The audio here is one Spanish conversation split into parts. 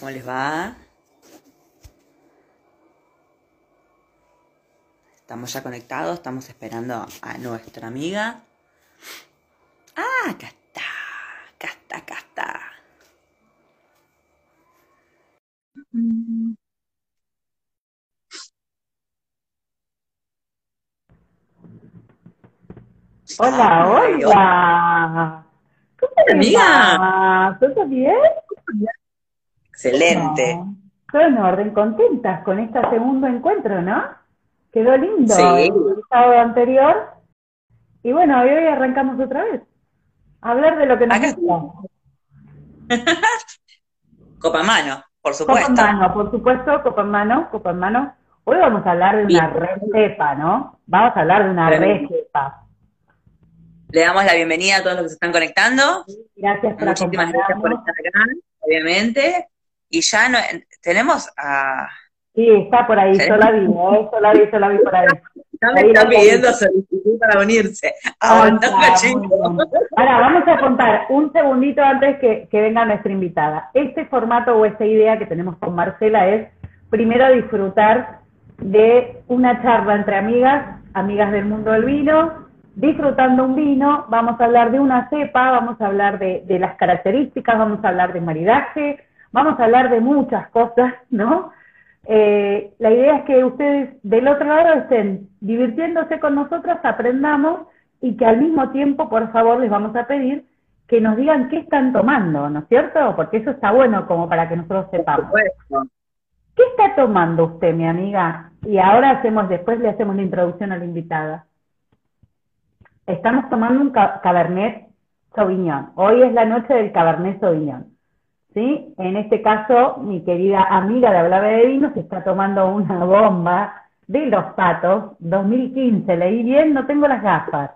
¿Cómo les va? Estamos ya conectados, estamos esperando a nuestra amiga. Ah, acá está, acá está, acá está. Hola, hola. ¿Cómo va? ¿Todo bien? Excelente. No. Todo en orden, contentas con este segundo encuentro, ¿no? Quedó lindo Sí. el sábado anterior. Y bueno, hoy arrancamos otra vez. A hablar de lo que nos gusta. Copa en mano, por Copa en supuesto. mano, por supuesto, copa en mano, copa en mano. Hoy vamos a hablar de una recepa, ¿no? Vamos a hablar de una recepa. Le damos la bienvenida a todos los que se están conectando. Gracias por Muchísimas gracias por estar acá, obviamente. Y ya no, tenemos a... Sí, está por ahí, yo la vi, ¿eh? Yo la vi, yo la vi por ahí. Ya me pidiendo solicitud para unirse. Ah, Aguanta, está, chico. muy bien. Ahora, vamos a contar un segundito antes que, que venga nuestra invitada. Este formato o esta idea que tenemos con Marcela es primero disfrutar de una charla entre amigas, amigas del mundo del vino, disfrutando un vino, vamos a hablar de una cepa, vamos a hablar de, de las características, vamos a hablar de maridaje, vamos a hablar de muchas cosas, ¿no? Eh, la idea es que ustedes del otro lado estén divirtiéndose con nosotros, aprendamos y que al mismo tiempo, por favor, les vamos a pedir que nos digan qué están tomando, ¿no es cierto? Porque eso está bueno como para que nosotros sepamos. ¿Qué está tomando usted, mi amiga? Y ahora hacemos, después le hacemos la introducción a la invitada. Estamos tomando un ca- Cabernet Sauvignon. Hoy es la noche del Cabernet Sauvignon. ¿Sí? En este caso, mi querida amiga de Hablaba de Vino se está tomando una bomba de los patos 2015. Leí bien, no tengo las gafas.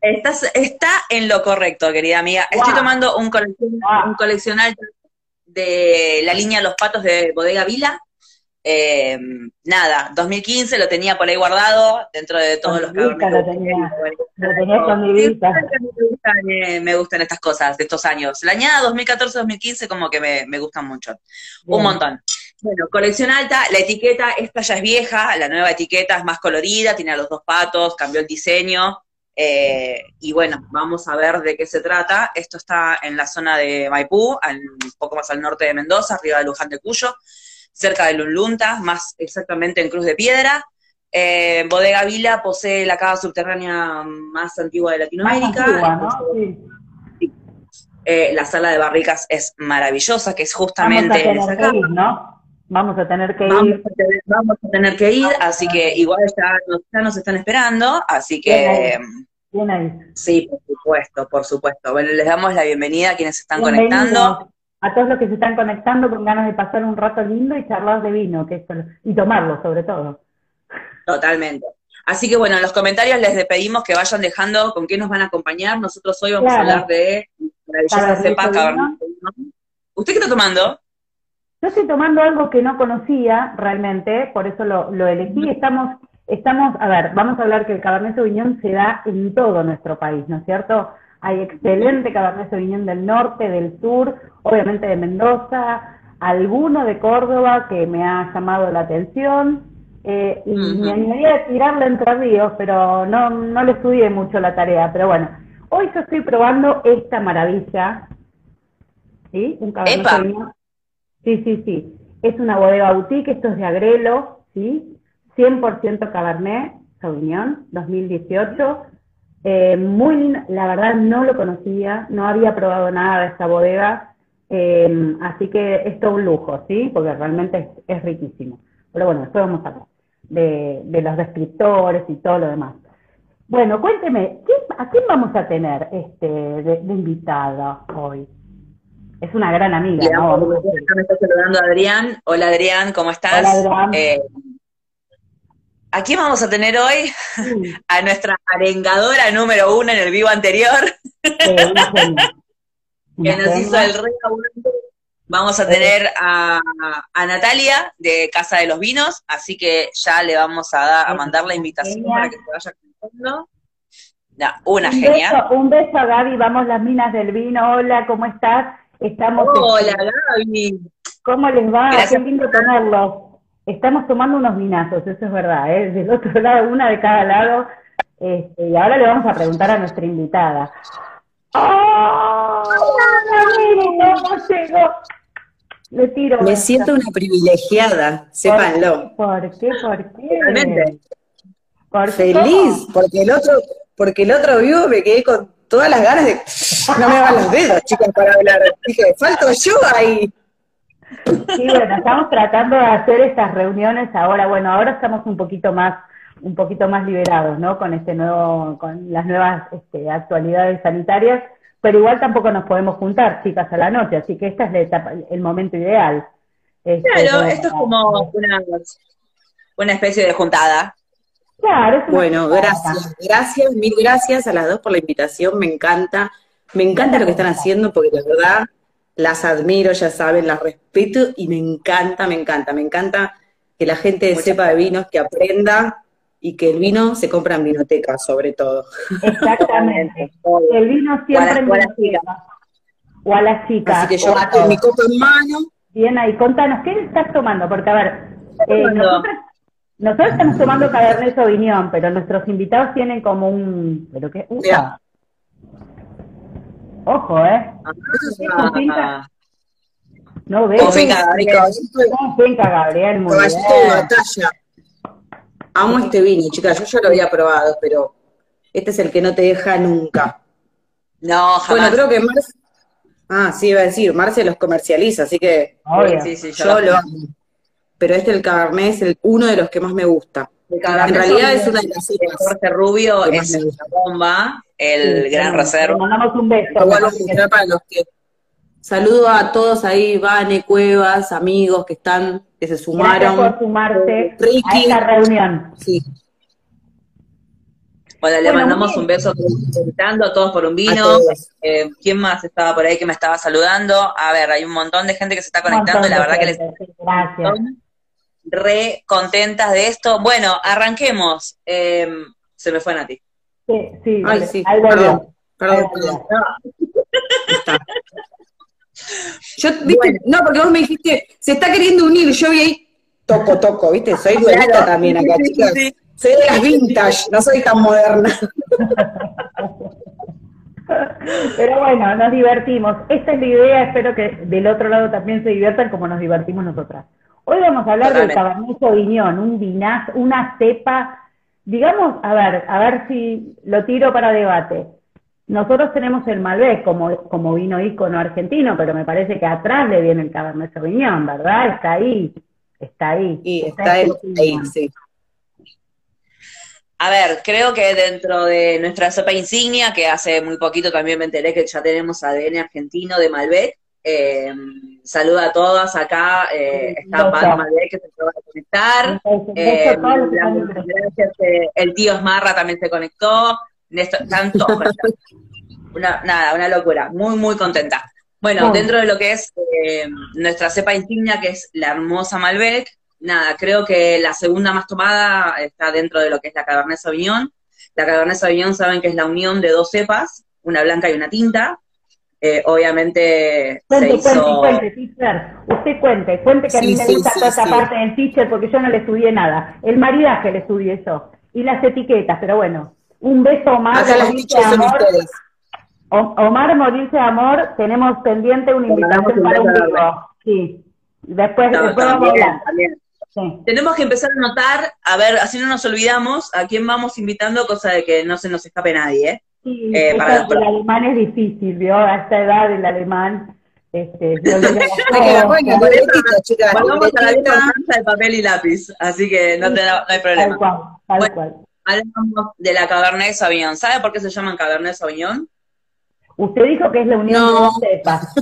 Estás, está en lo correcto, querida amiga. Estoy tomando un, coleccion, Wow. un coleccional de la línea Los Patos de Bodega Vila. Eh, nada, 2015 lo tenía por ahí guardado dentro de todos los lo que tenía. tengo. Lo tenía. Sí, me gustan, eh, me gustan estas cosas de estos años. La añada 2014-2015 como que me, me gustan mucho. Un montón. Bueno, colección alta, la etiqueta, esta ya es vieja, la nueva etiqueta es más colorida, tiene a los dos patos, cambió el diseño. eh, y bueno, vamos a ver de qué se trata. Esto está en la zona de Maipú, al- un poco más al norte de Mendoza, arriba de Luján de Cuyo, cerca de Lunlunta, más exactamente en Cruz de Piedra. Eh, Bodega Vila posee la cava subterránea más antigua de Latinoamérica. antigua, ¿no? Sí. Eh, la sala de barricas es maravillosa, que es Vamos a justamente en esa cava. que ir, ¿no? Vamos a tener que Vamos ir. a, tener, vamos a tener que ir, así que igual ya nos, ya nos están esperando, así que Bien ahí. sí, por supuesto, por supuesto. Bueno, les damos la bienvenida a quienes se están conectando. A todos los que se están conectando con ganas de pasar un rato lindo y charlar de vino, que esto, y tomarlo sobre todo. Totalmente. Así que bueno, en los comentarios les pedimos que vayan dejando con qué nos van a acompañar. Nosotros hoy vamos Claro. a hablar de cepa. Cabernet Sauvignon. ¿Usted qué está tomando? Yo estoy tomando algo que no conocía realmente, por eso lo, lo elegí. Estamos, estamos, a ver, vamos a hablar que el Cabernet Sauvignon se da en todo nuestro país, ¿no es cierto? Hay excelente Cabernet Sauvignon del norte, del sur, obviamente de Mendoza, alguno de Córdoba que me ha llamado la atención. eh, y me animaría a tirarle entre ríos, pero no, no le estudié mucho la tarea. Pero bueno, hoy yo estoy probando esta maravilla, ¿sí? Un Cabernet. Sauvignon Sí, sí, sí. Es una bodega boutique, esto es de Agrelo, ¿sí? 100% Cabernet Sauvignon, 2018. Eh, muy la verdad no lo conocía, no había probado nada de esta bodega, eh, así que es todo un lujo, ¿sí? Porque realmente es, es riquísimo. Pero bueno, después vamos a hablar de, de los descriptores y todo lo demás. Bueno, cuénteme, ¿quién- ¿a quién vamos a tener este de, de invitada hoy? Es una gran amiga, ¿no? me está saludando Adrián. Hola Adrián, ¿cómo estás? Hola, Adrián. Eh, ¿A quién vamos a tener hoy? Sí, A nuestra arengadora número uno en el vivo anterior, eh, que nos hizo el rey. Vamos a tener a, a Natalia de Casa de los Vinos, así que ya le vamos a, dar- a mandar la invitación para que se vaya conectando. No, una Un genia. beso, un beso a Gaby, vamos las minas del vino. Hola, ¿cómo estás? Estamos Hola Gaby, ¿Cómo les va? Qué lindo tenerlos. Estamos tomando unos vinazos, eso es verdad, ¿eh? Del otro lado, una de cada lado. Este, y ahora le vamos a preguntar a nuestra invitada. ¡Oh! ¿Cómo llegó? Le tiro. Me siento una privilegiada, sépanlo. ¿Por qué? ¿Por qué? Realmente. Feliz, porque el otro, porque el otro vivo me quedé con todas las ganas de no me hagan los dedos, chicos, para hablar. Dije, falto yo ahí. Sí, bueno, estamos tratando de hacer estas reuniones ahora, bueno, ahora estamos un poquito más, un poquito más liberados, ¿no? Con este nuevo, con las nuevas este, actualidades sanitarias, pero igual tampoco nos podemos juntar, chicas, a la noche, así que esta es el momento ideal. Este, claro, esto es como una, una especie de juntada. Claro, bueno, gracias, gracias, mil gracias a las dos por la invitación, me encanta, me encanta lo que están haciendo porque la verdad las admiro, ya saben, las respeto y me encanta, me encanta, me encanta que la gente sepa de vinos, que aprenda y que el vino se compra en vinoteca, sobre todo. Exactamente. el vino siempre en vinoteca. O a las chicas. Así que yo con mi copa en mano. Bien ahí, contanos, ¿qué estás tomando? Porque, a ver, eh, nosotros, nosotros, estamos tomando Cabernet Sauvignon, pero nuestros invitados tienen como un... ¿Pero qué? Ojo, ¿eh? Ah, no veo. Venga, venga, Gabriel, muy bien. de batalla. Amo este vino, chicas. Yo ya lo había probado, pero este es el que no te deja nunca. No, jamás. Bueno, creo que Marce. Ah, sí, iba a decir, Marce los comercializa, así que sí, sí, yo, lo amo. Pero este, el Cabernet, es el, uno de los que más me gusta. En realidad es una de las Jorge Rubio es una bomba, el gran reserva. mandamos un beso. para los que Saludo a todos ahí, Vane, Cuevas, amigos que están, que se sumaron. Gracias por sumarse a esta reunión. Sí. Bueno, le mandamos un beso a todos por un vino. Eh, ¿Quién más estaba por ahí que me estaba saludando? A ver, hay un montón de gente que se está conectando y la verdad que les... Gracias. Re contentas de esto. Bueno, arranquemos. Eh, se me fue Nati. Sí, sí, Ay, sí. perdón, perdón, perdón. Yo, ¿viste? No, porque vos me dijiste, se está queriendo unir, yo vi ahí, toco, toco, ¿viste? Soy duelista también acá, chicas. Soy de las vintage, no soy tan moderna. Pero bueno, nos divertimos. Esta es la idea, espero que del otro lado también se diviertan como nos divertimos nosotras. Hoy vamos a hablar del Cabernet Sauvignon, un vinaz, una cepa, digamos, a ver, a ver si lo tiro para debate. Nosotros tenemos el Malbec como, como vino ícono argentino, pero me parece que atrás le viene el Cabernet Sauvignon, ¿verdad? Está ahí, está ahí. Y está, ahí, sí. A ver, creo que dentro de nuestra cepa insignia, que hace muy poquito también me enteré que ya tenemos ADN argentino de Malbec, eh, saluda a todas acá, eh, está Pablo Malbec que se acaba de conectar, eh, eh, el tío Esmarra también se conectó, están todos una, nada, una locura, muy, muy contenta. Bueno, dentro de lo que es eh, nuestra cepa insignia, que es la hermosa Malbec, nada, creo que la segunda más tomada está dentro de lo que es la Cabernet Sauvignon. La Cabernet Sauvignon saben que es la unión de dos cepas, una blanca y una tinta. Eh, obviamente cuente, se hizo... Cuente, teacher. Usted cuente, cuente que a mí me gusta toda esa parte del teacher porque yo no le estudié nada. El maridaje le estudié eso. Y las etiquetas, pero bueno. Un beso, Omar. amor. Omar Morirse de Amor, tenemos pendiente una invitación para un vivo. Sí. Después, después vamos a hablar. Tenemos que empezar a notar, a ver, así no nos olvidamos a quién vamos invitando, cosa de que no se nos escape nadie. ¿eh? Sí, eh, para el alemán es difícil, ¿vio? A esta edad el alemán. Este, bueno, Vamos a la de papel y lápiz, así que no, te, no hay problema. Tal cual, tal cual. Hablamos de la Cabernet Sauvignon. ¿Sabe por qué se llaman Cabernet Sauvignon? Usted dijo que es la unión de dos cepas.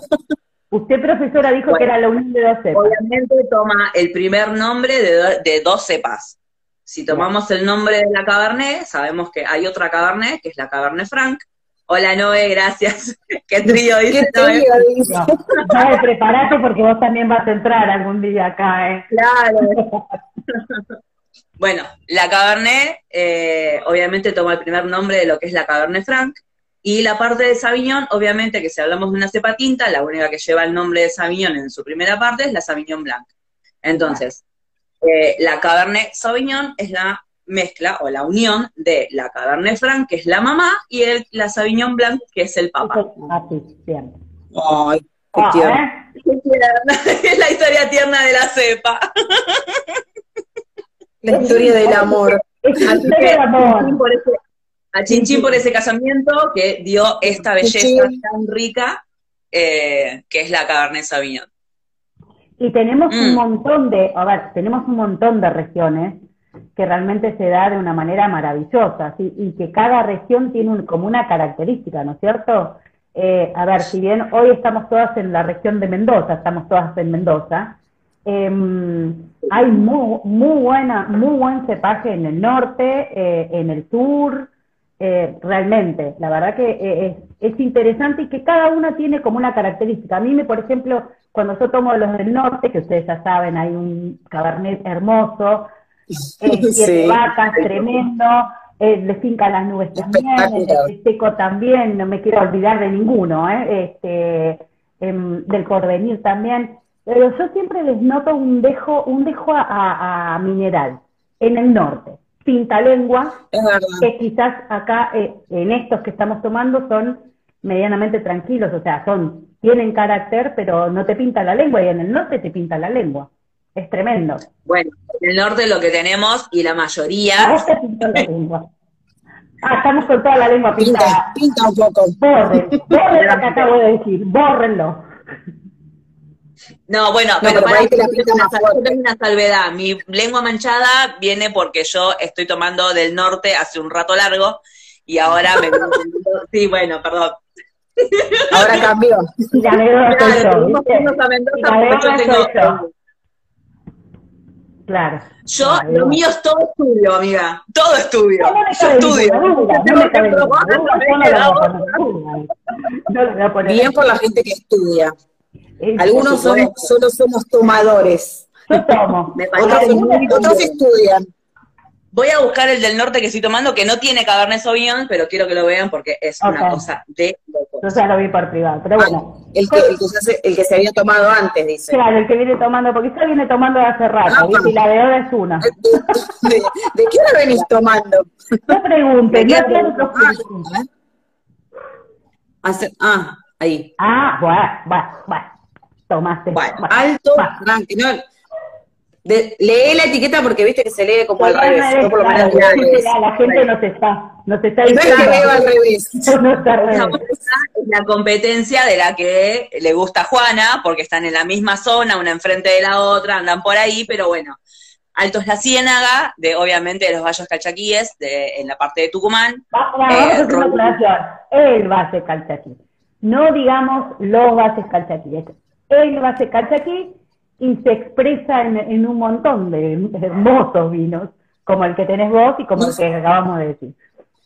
Usted, profesora, dijo que era la unión de dos cepas. Obviamente toma el primer nombre de, dos cepas. Si tomamos el nombre de la Cabernet, sabemos que hay otra Cabernet, que es la Cabernet Franc. Hola, Noé, gracias. Qué trío dice ¿Qué trío dice? No, prepárate porque vos también vas a entrar algún día acá, ¿eh? Claro. Bueno, la Cabernet, eh, obviamente toma el primer nombre de lo que es la Cabernet Franc. Y la parte de Sauvignon, obviamente que si hablamos de una cepa tinta, la única que lleva el nombre de Sauvignon en su primera parte es la Sauvignon Blanc. Entonces, eh, la Cabernet Sauvignon es la mezcla o la unión de la Cabernet Franc, que es la mamá, y el, la Sauvignon Blanc, que es el papá. Bien. Ay, qué Ah, tierno. ¿eh? Qué tierna, Es la historia tierna de la cepa. La historia del amor. Así historia que, de amor. Chinchín por ese- a Chinchín por ese casamiento que dio esta belleza Chinchín. tan rica, eh, que es la Cabernet Sauvignon. Y tenemos un Mm. montón de, a ver, tenemos un montón de regiones que realmente se da de una manera maravillosa, ¿sí? y que cada región tiene un- como una característica, ¿no es cierto? Eh, a ver, si bien hoy estamos todas en la región de Mendoza, estamos todas en Mendoza, em, hay muy, muy buena, muy buen cepaje en el norte, eh, en el sur, eh, realmente, la verdad que eh, es, es interesante y que cada una tiene como una característica. A mí, me, por ejemplo, cuando yo tomo los del norte, que ustedes ya saben, hay un cabernet hermoso, eh, siete Sí. vacas, tremendo, eh, le fincan las nubes también, el, seco también, no me quiero olvidar de ninguno, ¿eh? este, em, del porvenir también, pero yo siempre les noto un dejo, un dejo a, a- a mineral en el norte, pintalengua, Es verdad. que quizás acá eh, en estos que estamos tomando son medianamente tranquilos, o sea, son tienen carácter, pero no te pinta la lengua y en el norte te pinta la lengua. Es tremendo. Bueno, en el norte lo que tenemos, y la mayoría, vos te pinta la lengua. Ah, estamos con toda la lengua Pinta, pintada. pinta un poco. Borren, borren lo que acabo de decir, bórrenlo. No, bueno, No, pero para ahí te la pinta más yo fuerte. tengo una salvedad. Mi lengua manchada viene porque yo estoy tomando del norte hace un rato largo y ahora me Sí, bueno, perdón. Ahora cambió. Y la negra soy Claro, yo, lo mío es todo estudio, amiga. Todo estudio. No, no Yo estudio. Bien por la gente que estudia. Eh, Algunos supuesto. solo somos tomadores. Yo tomo. Me parece Otros, otros estudian. Voy a buscar el del norte que estoy tomando, que no tiene Cabernet Sauvignon, pero quiero que lo vean porque es una cosa de locos. Yo ya lo vi por privado, pero bueno. Ah, El que, el, que se, el que se había tomado antes, dice. Claro, el que viene tomando, porque ya viene tomando de hace rato, Ah, ¿viste? y la de ahora es una. ¿De, de qué hora venís tomando? No pregunten, no ¿De qué? sean otros Ah, ah, ahí. Ah, bueno, bueno, bueno. Tomaste. Bueno, bueno. Alto, ranking. No, de- lee la etiqueta porque viste que se lee como al revés. Yo por lo menos claro, al revés. la, la gente nos está, nos está No es que diciendo. leo al revés. No está al revés. es la competencia de la que le gusta a Juana, porque están en la misma zona, una enfrente de la otra, andan por ahí, pero bueno. Alto es la Ciénaga, de obviamente de los Valles Calchaquíes, de, en la parte de Tucumán. Va- va- Vamos a hacer una. El base calchaquí. No digamos los bases calchaquí. Es el base calchaquí y se expresa en, en un montón de hermosos vinos, como el que tenés vos y como el que acabamos de decir.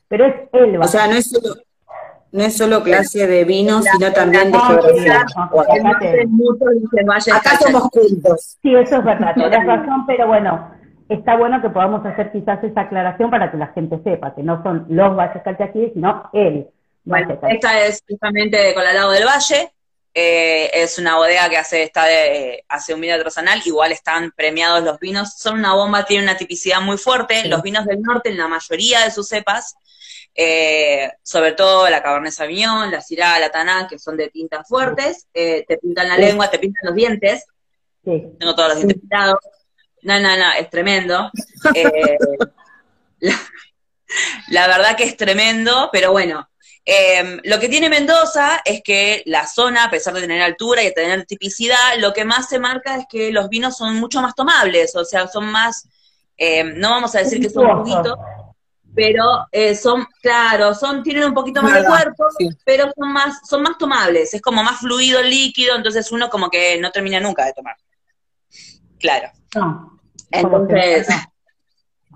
Pero es el O sea, no es solo, no es solo clase de vino, La- sino también de geografía. acá somos cultos. Sí, eso es verdad, tenés razón, pero bueno, está bueno que podamos hacer quizás esa aclaración para que la gente sepa que no son los valles calchaquíes, sino el Bueno, esta es justamente de Colalado del Valle. Eh, es una bodega que hace, está de, hace un vino artesanal. Igual están premiados los vinos. Son una bomba, tienen una tipicidad muy fuerte. Sí. Los vinos del norte, en la mayoría de sus cepas, eh, sobre todo la Cabernet Sauvignon, la Syrah, la Taná, que son de tintas fuertes, eh, te pintan la Sí. lengua, te pintan los dientes. Sí. Tengo todos los dientes pintados. No, no, no, es tremendo. Eh, la, la verdad que es tremendo, pero bueno. Eh, lo que tiene Mendoza es que la zona, a pesar de tener altura y de tener tipicidad, lo que más se marca es que los vinos son mucho más tomables, o sea, son más, eh, no vamos a decir que son juguitos, pero eh, son, claro, son, tienen un poquito más de cuerpo, sí. pero son más, son más tomables, es como más fluido el líquido, entonces uno como que no termina nunca de tomar. Claro. No. Entonces,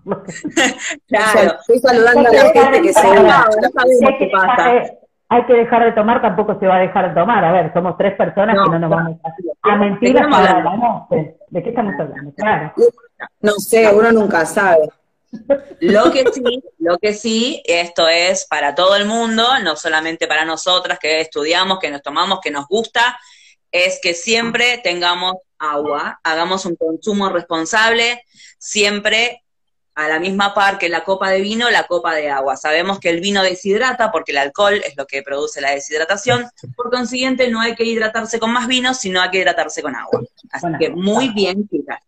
claro. Estoy saludando a la gente que se une. No sabemos hay, qué que pasa. dejar de, hay que dejar de tomar, tampoco se va a dejar de tomar. A ver, somos tres personas No, que no nos vamos a, a mentir ¿De noche. ¿De qué estamos hablando? Claro. No sé, uno nunca sabe. Lo que sí, lo que sí, esto es para todo el mundo, no solamente para nosotras que estudiamos, que nos tomamos, que nos gusta, es que siempre tengamos agua, hagamos un consumo responsable, siempre a la misma par que la copa de vino, la copa de agua. Sabemos que el vino deshidrata porque el alcohol es lo que produce la deshidratación, por consiguiente no hay que hidratarse con más vino, sino hay que hidratarse con agua. Así que muy bien, chicas.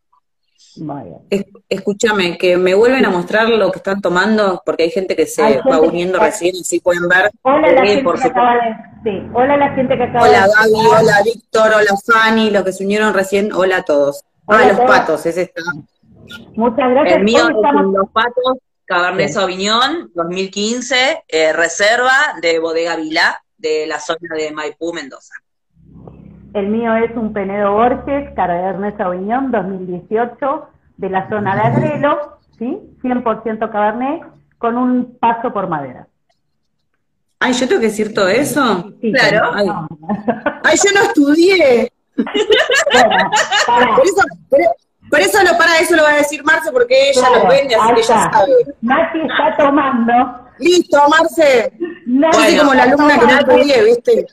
Escúchame, que me vuelven a mostrar lo que están tomando, porque hay gente que se va uniendo recién, así pueden ver. Hola, la, gente que acaba de, sí. hola la gente que acaba Hola Gaby, hola Víctor, hola Fanny, los que se unieron recién, hola a todos. Hola ah, los patos, ese está. Muchas gracias. El mío es Los Patos, Cabernet Sauvignon, 2015, eh, reserva de Bodega Vilá, de la zona de Maipú, Mendoza. El mío es un Penedo Borges, Cabernet Sauvignon, 2018, de la zona de Agrelo, ¿sí? 100% Cabernet, con un paso por madera. Ay, ¿yo tengo que decir todo eso? Sí, claro. Ay. yo no estudié. Por eso, por eso lo para eso lo va a decir Marce porque ella lo vende, así que ella sabe. Mati está tomando. Listo, Marce. Nati como la alumna que no podía, ¿viste?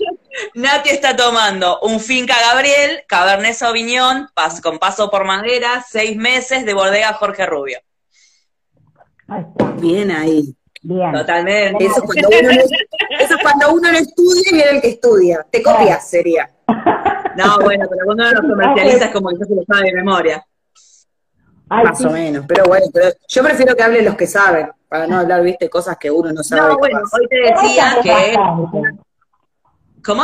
Nati está tomando un Finca Gabriel, Cabernet Sauvignon, con paso por madera, seis meses de bodega Jorge Rubio. Bien ahí. Bien. Totalmente. Eso, cuando uno no, eso cuando uno no estudia y viene el que estudia. Te copias, sería. No, bueno, pero cuando uno lo comercializa es como que se lo sabe de memoria. Más o menos, pero bueno, yo prefiero que hablen los que saben, para no hablar, viste, cosas que uno no sabe. No, bueno, hoy te decía que... ¿Cómo?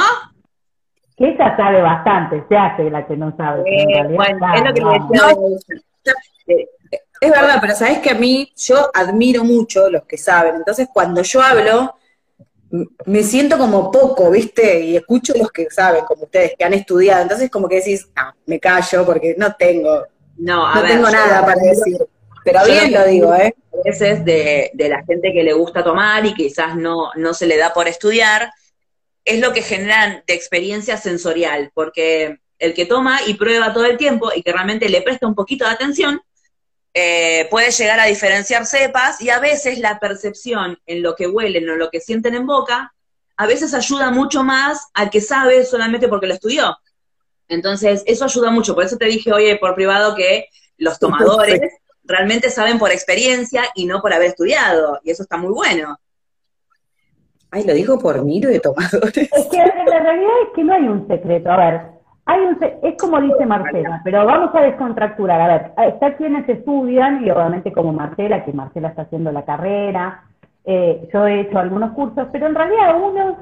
Que ella sabe bastante, se hace la que no sabe. Eh, bueno, es lo que decía. es verdad, pero sabes que a mí, yo admiro mucho los que saben, entonces cuando yo hablo, me siento como poco, ¿viste? Y escucho los que saben, como ustedes, que han estudiado, entonces como que decís, ah, me callo porque no tengo no, no tengo nada para decir. Pero bien lo digo, ¿eh? A veces de, de, la gente que le gusta tomar y quizás no, no se le da por estudiar, es lo que generan de experiencia sensorial, porque el que toma y prueba todo el tiempo y que realmente le presta un poquito de atención, eh, puede llegar a diferenciar cepas y a veces la percepción en lo que huelen o en lo que sienten en boca, a veces ayuda mucho más al que sabe solamente porque lo estudió. Entonces, eso ayuda mucho. Por eso te dije, oye, por privado, que los tomadores realmente saben por experiencia y no por haber estudiado. Y eso está muy bueno. Ay, lo digo por miro de tomadores. Es que la realidad es que no hay un secreto. A ver, hay un, es como dice Marcela, pero vamos a descontracturar. A ver, está quienes estudian y obviamente como Marcela, que Marcela está haciendo la carrera, eh, yo he hecho algunos cursos, pero en realidad uno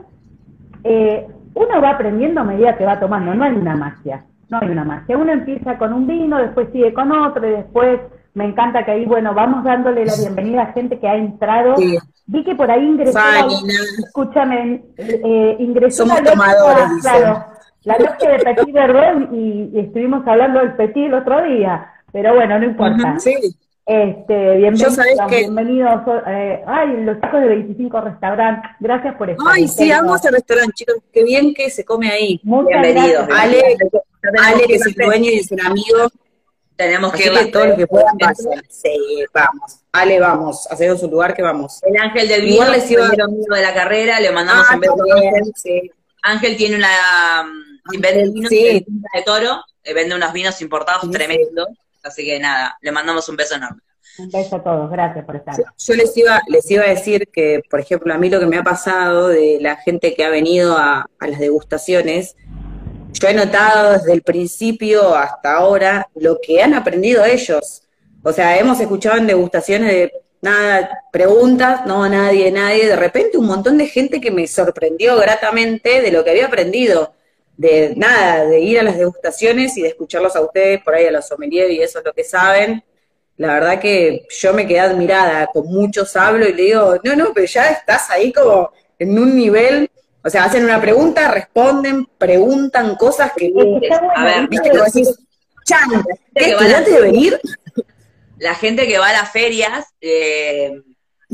eh, uno va aprendiendo a medida que va tomando, no hay una magia, no hay una magia. Uno empieza con un vino, después sigue con otro y después me encanta que ahí, bueno, vamos dándole la bienvenida a gente que ha entrado. Vi que por ahí ingresó, escúchame, eh, ingresó Somos tomadores, claro, la noche de Petit Verdun y, estuvimos hablando del Petit el otro día, pero bueno, no importa. sí. Este, bienvenidos, bienvenidos eh, ay, los chicos de 25 Restaurant, gracias por estar. Ay, sí, vamos al restaurante, chicos, qué bien que se come ahí. Muchas bienvenidos. Ale, Ale, que es el dueño y es un amigo. Tenemos que ir que todo lo que puedan Sí, vamos. Ale, vamos, hacemos su lugar que vamos. El Ángel del Vino, les iba... de la carrera, le mandamos ah, un beso. Ángel. Sí. Ángel tiene una, um, vende vinos de toro, eh, vende unos vinos importados tremendos Así que nada, le mandamos un beso enorme. Un beso a todos, gracias por estar. Yo les iba, les iba a decir que, por ejemplo, a mí lo que me ha pasado de la gente que ha venido a, las degustaciones, yo he notado desde el principio hasta ahora lo que han aprendido ellos. O sea, hemos escuchado en degustaciones de nada, preguntas, no, nadie, nadie, de repente un montón de gente que me sorprendió gratamente de lo que había aprendido de nada, de ir a las degustaciones y de escucharlos a ustedes, por ahí a los sommeliers y eso es lo que saben. La verdad que yo me quedé admirada, con muchos hablo y le digo, no, no, pero ya estás ahí como en un nivel, o sea, hacen una pregunta, responden, preguntan cosas que... A ver, viste que decís, Chan, ¿qué de venir? La gente que va a las ferias, eh,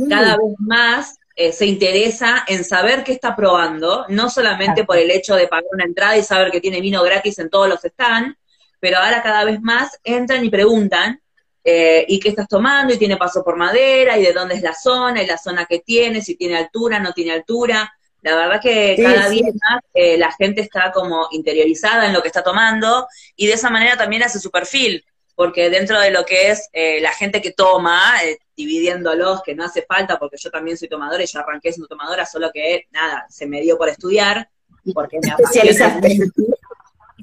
cada vez más eh, se interesa en saber qué está probando, no solamente por el hecho de pagar una entrada y saber que tiene vino gratis en todos los stands, pero ahora cada vez más entran y preguntan eh, y qué estás tomando, y tiene paso por madera, y de dónde es la zona, y la zona que tiene, si tiene altura, no tiene altura. La verdad que cada día más eh, la gente está como interiorizada en lo que está tomando, y de esa manera también hace su perfil, porque dentro de lo que es eh, la gente que toma, dividiéndolos, que no hace falta, porque yo también soy tomadora y yo arranqué siendo tomadora, solo que nada, se me dio por estudiar, porque me especializaste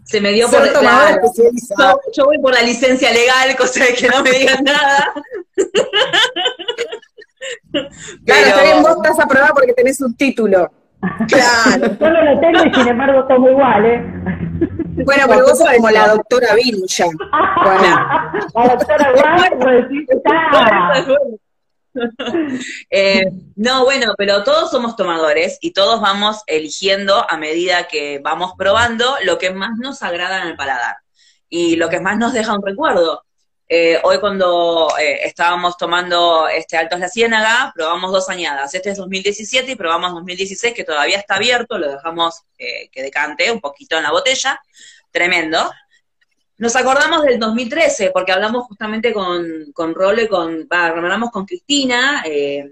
se me dio por yo, yo, voy por la licencia legal, cosa de que no me digan nada. claro, está bien, vos estás aprobada porque tenés un título. Claro. Yo no lo tengo y sin embargo tomo igual, ¿eh? Bueno, pero vos sos como la doctora Vincha. Bueno. La doctora eh, no, bueno, pero todos somos tomadores y todos vamos eligiendo a medida que vamos probando lo que más nos agrada en el paladar y lo que más nos deja un recuerdo. Eh, hoy cuando eh, estábamos tomando este Altos La Ciénaga, probamos dos añadas. Este es 2017 y probamos 2016, que todavía está abierto, lo dejamos que decante un poquito en la botella. Tremendo. Nos acordamos del 2013, porque hablamos justamente con, con Role, con, hablamos con Cristina, eh,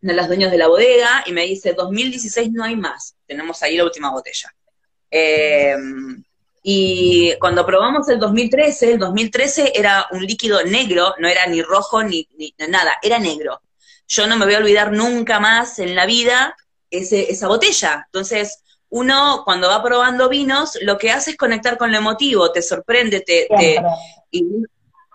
de los dueños de la bodega, y me dice, 2016 no hay más, tenemos ahí la última botella. Eh, y cuando probamos el 2013, el 2013 era un líquido negro, no era ni rojo ni, ni nada, era negro. Yo no me voy a olvidar nunca más en la vida ese, esa botella. Entonces, uno cuando va probando vinos, lo que hace es conectar con lo emotivo, te sorprende, te, y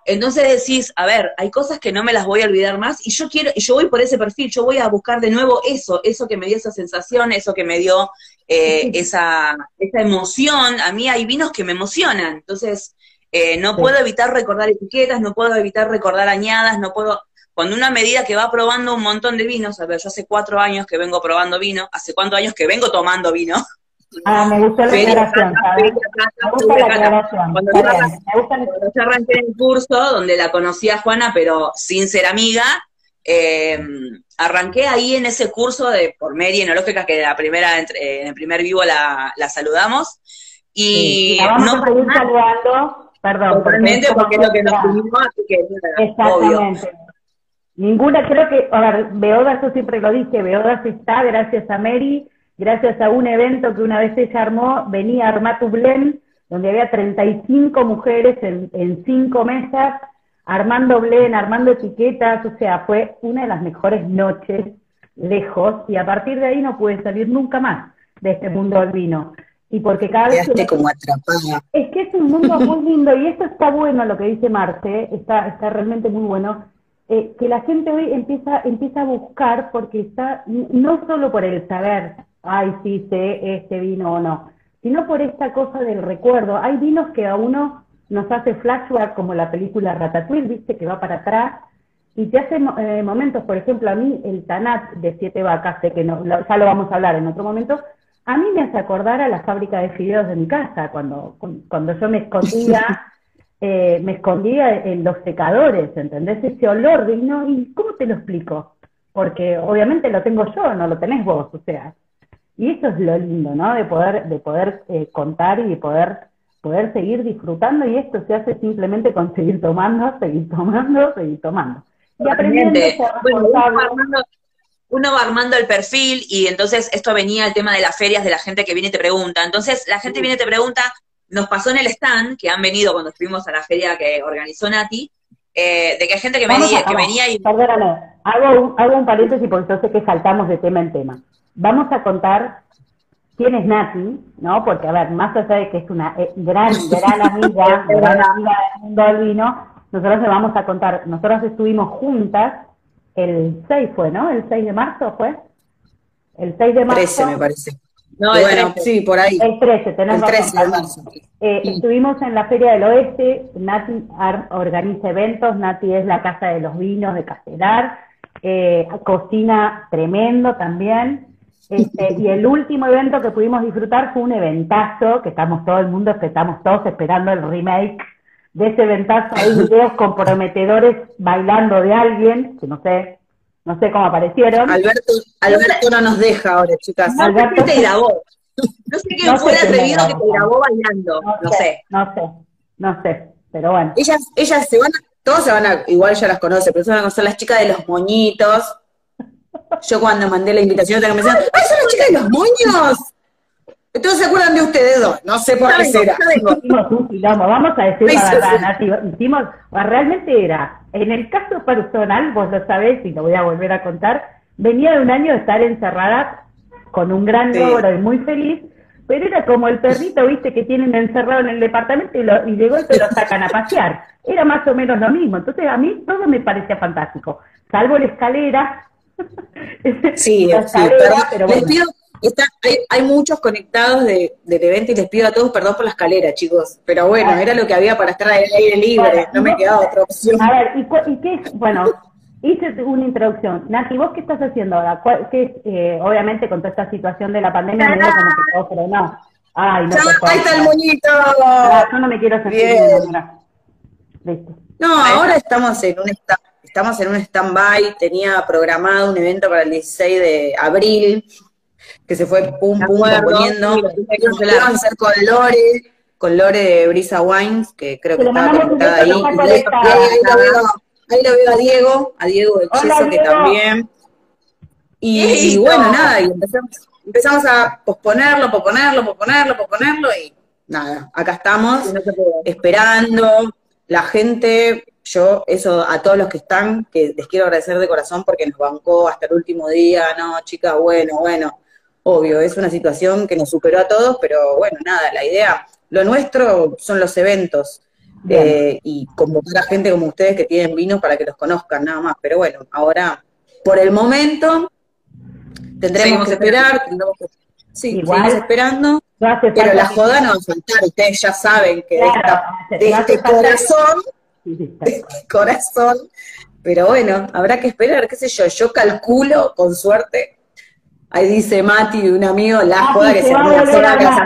entonces decís, a ver, hay cosas que no me las voy a olvidar más, y yo quiero, y yo voy por ese perfil, yo voy a buscar de nuevo eso, eso que me dio esa sensación, eso que me dio eh, esa, esa emoción. A mí hay vinos que me emocionan, entonces eh, no puedo evitar recordar etiquetas, no puedo evitar recordar añadas, no puedo, cuando una medida que va probando un montón de vinos, a ver, yo hace cuatro años que vengo probando vino, hace cuántos años que vengo tomando vino. Ah, me gusta la aclaración, Me gusta la aclaración. Cuando, yo arranqué el curso, donde la conocí a Juana, pero sin ser amiga, eh, arranqué ahí en ese curso de por Mary Enológica, que la primera, en el primer vivo la, saludamos. Y, vamos a seguir saludando, perdón. Totalmente, porque, es lo que nos unimos, así que Exactamente. Ninguna, creo que, a ver, Beodas, yo siempre lo dije, Beodas está gracias a Mary, gracias a un evento que una vez ella armó, venía a armar tu blend, donde había 35 mujeres en, en cinco mesas, armando blend, armando etiquetas, o sea, fue una de las mejores noches lejos, y a partir de ahí no pude salir nunca más de este mundo del vino. Y porque cada vez... como atrapada. Es que es un mundo muy lindo, y esto está bueno lo que dice Marte, está, está realmente muy bueno, eh, que la gente hoy empieza, empieza a buscar porque está, no solo por el saber, ay, sí, sé este vino o no, sino por esta cosa del recuerdo. Hay vinos que a uno nos hace flashback, como la película Ratatouille, viste, que va para atrás, y te hace eh, momentos, por ejemplo, a mí el Tanat de Siete Vacas, sé que no, ya lo vamos a hablar en otro momento, a mí me hace acordar a la fábrica de fideos de mi casa, cuando, cuando yo me escondía eh, me escondía en los secadores, ¿entendés? Ese olor de no, ¿y cómo te lo explico? Porque obviamente lo tengo yo, no lo tenés vos, o sea. Y eso es lo lindo, ¿no? De poder, de poder eh, contar y de poder, poder seguir disfrutando, y esto se hace simplemente con seguir tomando, seguir tomando, seguir tomando. Y aprendiendo uno va armando el perfil y entonces esto venía el tema de las ferias de la gente que viene y te pregunta. Entonces la gente viene y te pregunta, nos pasó en el stand, que han venido cuando estuvimos a la feria que organizó Nati, eh, de que hay gente que venía, que venía y... Perdóname, hago un, hago un paréntesis porque yo sé que saltamos de tema en tema. Vamos a contar quién es Nati, ¿no? Porque, a ver, más allá de que es una eh, gran, gran amiga, gran amiga del mundo del vino, nosotros le vamos a contar, nosotros estuvimos juntas el 6 fue, ¿no? El 6 de marzo fue. El 6 de marzo. 13 me parece. No, bueno, sí, por ahí. El 13, tenemos El 13 de marzo. Eh, estuvimos en la Feria del Oeste, Nati organiza eventos, Nati es la Casa de los Vinos de Castelar, eh, cocina tremendo también. Este, y el último evento que pudimos disfrutar fue un eventazo, que estamos todo el mundo, estamos todos esperando el remake de ese eventazo. Hay videos comprometedores bailando de alguien, que no sé, no sé cómo aparecieron. Alberto, Alberto no nos deja ahora, chicas. No Alberto te grabó. No sé quién fue el atrevido que te grabó bailando. No, sé, No sé, no sé, pero bueno. Ellas, ellas se van, todos se van a, igual ya las conoce, pero se van a conocer las chicas de los moñitos. Yo cuando mandé la invitación, me decían, ¡ay, son las chicas de los moños! Entonces se acuerdan de ustedes dos, no sé por qué será. vamos a decir la verdad, Nati, hicimos, realmente era, en el caso personal, vos lo sabés y lo voy a volver a contar, venía de un año de estar encerrada con un gran logro y muy feliz, pero era como el perrito, viste, que tienen encerrado en el departamento y, lo, y de golpe lo sacan a pasear. Era más o menos lo mismo. Entonces a mí todo me parecía fantástico, salvo la escalera. Sí, pero les pido, hay, muchos conectados de, del evento y les pido a todos perdón por la escalera, chicos. Pero bueno, era lo que había para estar al aire libre, no me quedaba otra opción. A ver, ¿y, qué es? Bueno, hice una introducción. Nati, ¿vos qué estás haciendo ahora? ¿Qué, eh, obviamente con toda esta situación de la pandemia, no como pero no. Ay, no. ahí está el moñito. yo no me quiero sentir No, ahora estamos en un estamos en un stand-by. Tenía programado un evento para el 16 de abril, que se fue pum pum poniendo. Lo a hacer con Lore, con Lore de Brisa Wines, que creo que estaba conectada ahí. Ahí lo veo a Diego, a Diego de Cheso, que también. Y, bueno, nada, y empezamos, a posponerlo, posponerlo, posponerlo, posponerlo, y nada, acá estamos, esperando. La gente, yo, eso a todos los que están, que les quiero agradecer de corazón porque nos bancó hasta el último día, no, chicas, bueno, bueno, obvio, es una situación que nos superó a todos, pero bueno, nada, la idea, lo nuestro son los eventos. Eh, y convocar a gente como ustedes que tienen vino para que los conozcan, nada más. Pero bueno, ahora, por el momento, tendremos que esperar, tendremos que, sí, seguimos esperando, pero la joda no va a faltar, ustedes ya saben que de, este corazón, de corazón, pero bueno, habrá que esperar, qué sé yo, yo calculo, con suerte, Ahí dice Mati, un amigo, la joda que se, va a hacer acá.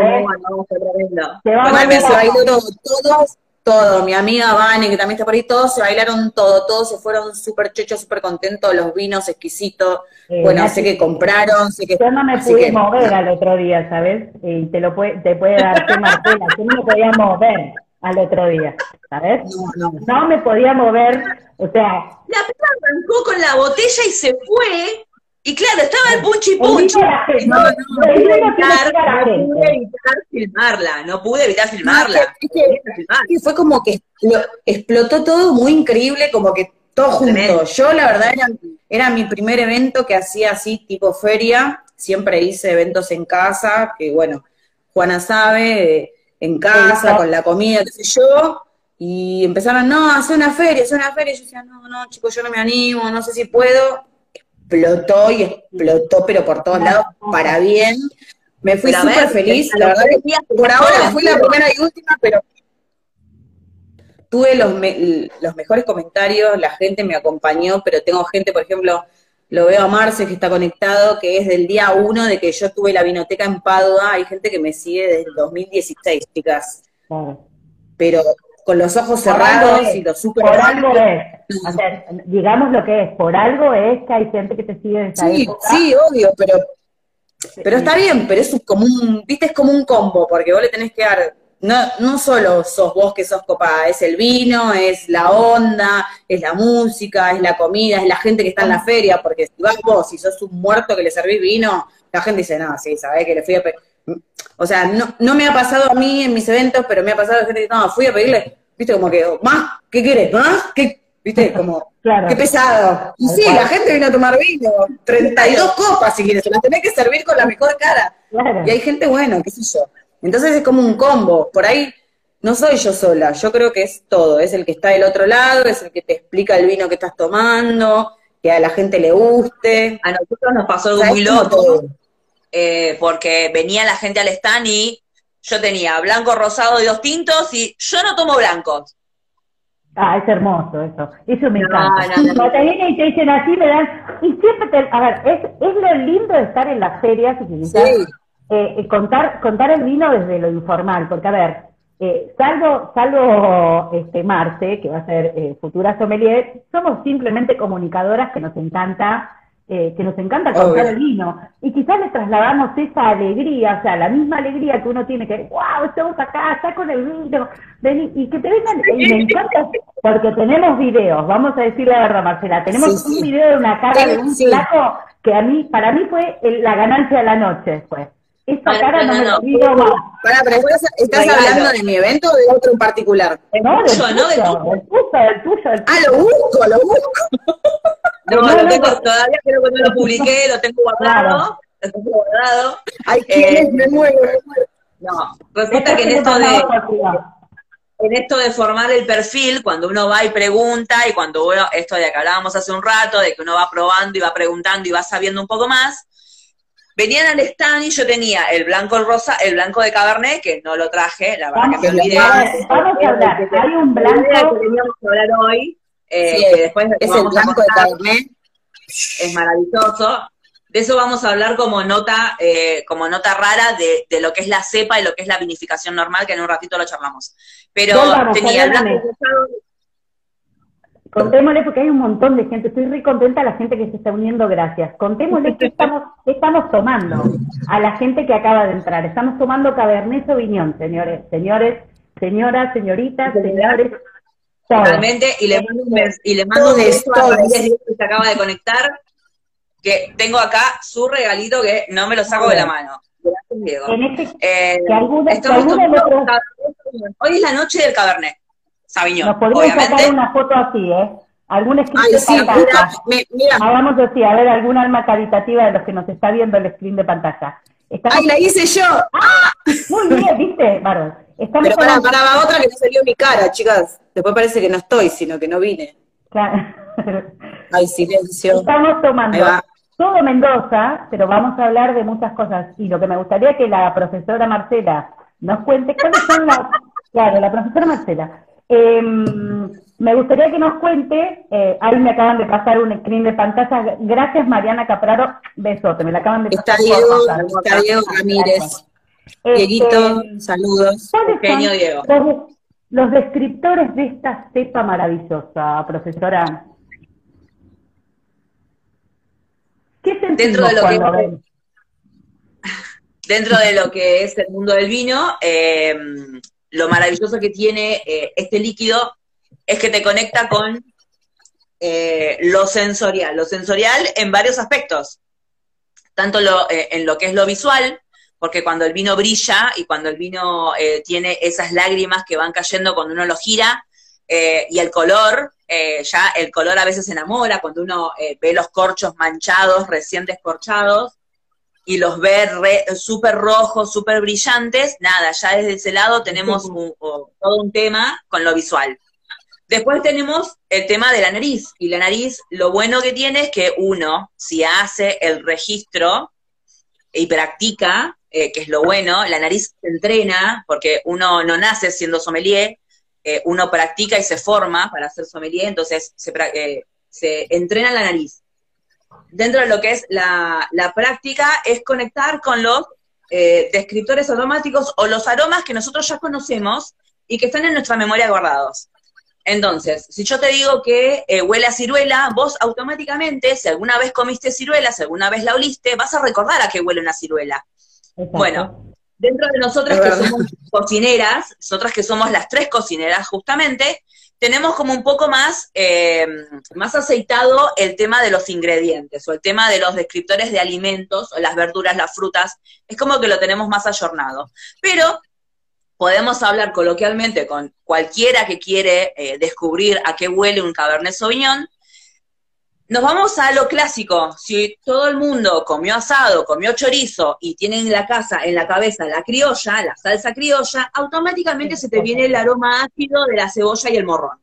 Se bailó todos, todo, mi amiga Vani, que también está por ahí, todos se bailaron todo, todos se fueron súper chochos, súper contentos, los vinos exquisitos, bueno, sé que compraron, sé que... Yo no me pude mover al otro día, ¿sabes? Y te lo puede, te puede dar que Marcela, yo no me podía mover al otro día, ¿sabes? No, no. no me podía mover, o sea... La piba arrancó con la botella y se fue, y claro, estaba el punchi punchi. No, no, no, pude evitar, filmarla, no pude evitar filmarla. Y fue como que explotó todo muy increíble, como que todo junto. Yo, la verdad, era, era mi primer evento que hacía así, tipo feria. Siempre hice eventos en casa, que bueno, Juana sabe, en casa, con la comida, qué sé yo. Y empezaron, no, hace una feria, hace una feria. Y yo decía, no, no, chicos, yo no me animo, no sé si puedo explotó y explotó, pero por todos lados, para bien. Me fui súper feliz, la verdad que por ahora fui la primera y última, pero tuve los, los mejores comentarios, la gente me acompañó, pero tengo gente, por ejemplo, lo veo a Marce que está conectado, que es del día uno de que yo tuve la vinoteca en Padua, hay gente que me sigue desde el 2016, chicas. Pero con los ojos cerrados y los super Por algo es, digamos lo que es, por algo es que hay gente que te sigue esa sí, Sí, obvio, pero, pero está bien, pero es como un, viste, es como un combo, porque vos le tenés que dar, no, no solo sos vos que sos copada, es el vino, es la onda, es la música, es la comida, es la gente que está en la feria, porque si vas vos y sos un muerto que le servís vino, la gente dice, no, sí, sabés que le fui a o sea, no, no me ha pasado a mí en mis eventos, pero me ha pasado a gente que, no, fui a pedirle, viste, como que, más, ¿qué quieres? ¿Más? ¿Qué? ¿Viste? Como, qué pesado. Y sí, la gente viene a tomar vino, 32 copas si quieres, se las tenés que servir con la mejor cara. Y hay gente, bueno, qué sé yo. Entonces es como un combo. Por ahí no soy yo sola, yo creo que es todo. Es el que está del otro lado, es el que te explica el vino que estás tomando, que a la gente le guste. A nosotros nos pasó algo muy loco. Eh, porque venía la gente al stand y yo tenía blanco, rosado y dos tintos y yo no tomo blancos. Ah, es hermoso eso. Eso me encanta. Cuando te vienen y te dicen así, me dan. Y siempre te. A ver, es, es lo lindo de estar en las ferias y eh, eh, contar, contar el vino desde lo informal. Porque, a ver, eh, salvo, salvo este, Marce, que va a ser eh, futura sommelier, somos simplemente comunicadoras que nos encanta eh, que nos encanta contar el vino. Y quizás le trasladamos esa alegría, o sea, la misma alegría que uno tiene que, wow, estamos acá, está con el vino, y que te vengan, y me encanta, Porque tenemos videos, vamos a decir la verdad, Marcela. Tenemos un video de una cara de un flaco que a mí, para mí fue la ganancia de la noche después. Esta cara no. Para, pero ¿estás, hablando de mi evento o de otro en particular? No, del tuyo, no del tuyo. El tuyo, el tuyo, Ah, lo busco, lo busco. No, lo tengo, todavía creo que no lo publiqué, lo tengo guardado. Lo tengo guardado. Hay quienes eh, me muero, me muero. No, resulta que en esto de en esto de formar el perfil, cuando uno va y pregunta, y cuando uno, esto de que hablábamos hace un rato, de que uno va probando y va preguntando y va sabiendo un poco más, venían al stand y yo tenía el blanco el rosa, el blanco de Cabernet, que no lo traje, la verdad que me olvidé. Vamos a hablar, hay un blanco que teníamos que hablar hoy, eh, que después es el blanco de Cabernet. Es maravilloso. De eso vamos a hablar como nota, eh, como nota rara de, de, lo que es la cepa y lo que es la vinificación normal, que en un ratito lo charlamos. Pero tenía el blanco Contémosle, porque hay un montón de gente, estoy muy contenta la gente que se está uniendo, gracias. Contémosle qué estamos, qué estamos tomando a la gente que acaba de entrar. Estamos tomando Cabernet Sauvignon, señores, señores, señoras, señoritas, señores. Totalmente, y le mando un beso, y le mando un beso a que se acaba de conectar, que tengo acá su regalito que no me lo saco de la mano. Gracias, Diego. Este, eh, hoy es la noche del Cabernet. Sabiñón, Nos podemos sacar una foto así, ¿eh? Algún screen de sí, pantalla. Mira, Hagamos así, a ver, algún alma caritativa de los que nos está viendo el screen de pantalla. ¡Ay, la hice yo! ¡Ah! Muy bien, ¿viste, Varo? Pero para, para, otra que no salió mi cara, chicas. Después parece que no estoy, sino que no vine. Claro. Ay, silencio. Estamos tomando todo Mendoza, pero vamos a hablar de muchas cosas. Y lo que me gustaría que la profesora Marcela nos cuente cuáles son las... Claro, la profesora Marcela, Em, me gustaría que nos cuente, eh, ahí me acaban de pasar un screen de pantalla. Gracias, Mariana Capraro. Besote, me la acaban de pasar. Está Diego, está Diego Ramírez. Dieguito, este, saludos. Genio Diego. Los, descriptores de esta cepa maravillosa, profesora. ¿Qué dentro de lo que Dentro de lo que es el mundo del vino, eh, lo maravilloso que tiene eh, este líquido es que te conecta con eh, lo sensorial, lo sensorial en varios aspectos, tanto eh, en lo que es lo visual, porque cuando el vino brilla y cuando el vino tiene esas lágrimas que van cayendo cuando uno lo gira, y el color, ya el color a veces enamora, cuando uno ve los corchos manchados, recién descorchados, y los ve súper rojos, súper brillantes, nada, ya desde ese lado tenemos todo un tema con lo visual. Después tenemos el tema de la nariz, y la nariz lo bueno que tiene es que uno, si hace el registro y practica, eh, que es lo bueno, la nariz se entrena, porque uno no nace siendo sommelier, eh, uno practica y se forma para ser sommelier, entonces se, eh, se entrena la nariz dentro de lo que es la, práctica, es conectar con los eh, descriptores automáticos o los aromas que nosotros ya conocemos y que están en nuestra memoria guardados. Entonces, si yo te digo que eh, huele a ciruela, vos automáticamente, si alguna vez comiste ciruela, si alguna vez la oliste, vas a recordar a qué huele una ciruela. Bueno, dentro de nosotras que somos cocineras, nosotras que somos las tres cocineras justamente, tenemos como un poco más, eh, más aceitado el tema de los ingredientes o el tema de los descriptores de alimentos o las verduras, las frutas, es como que lo tenemos más ayornado. Pero podemos hablar coloquialmente con cualquiera que quiere eh, descubrir a qué huele un Cabernet Sauvignon. Nos vamos a lo clásico. Si todo el mundo comió asado, comió chorizo y tiene en la casa, en la cabeza la criolla, la salsa criolla, automáticamente se te viene el aroma ácido de la cebolla y el morrón.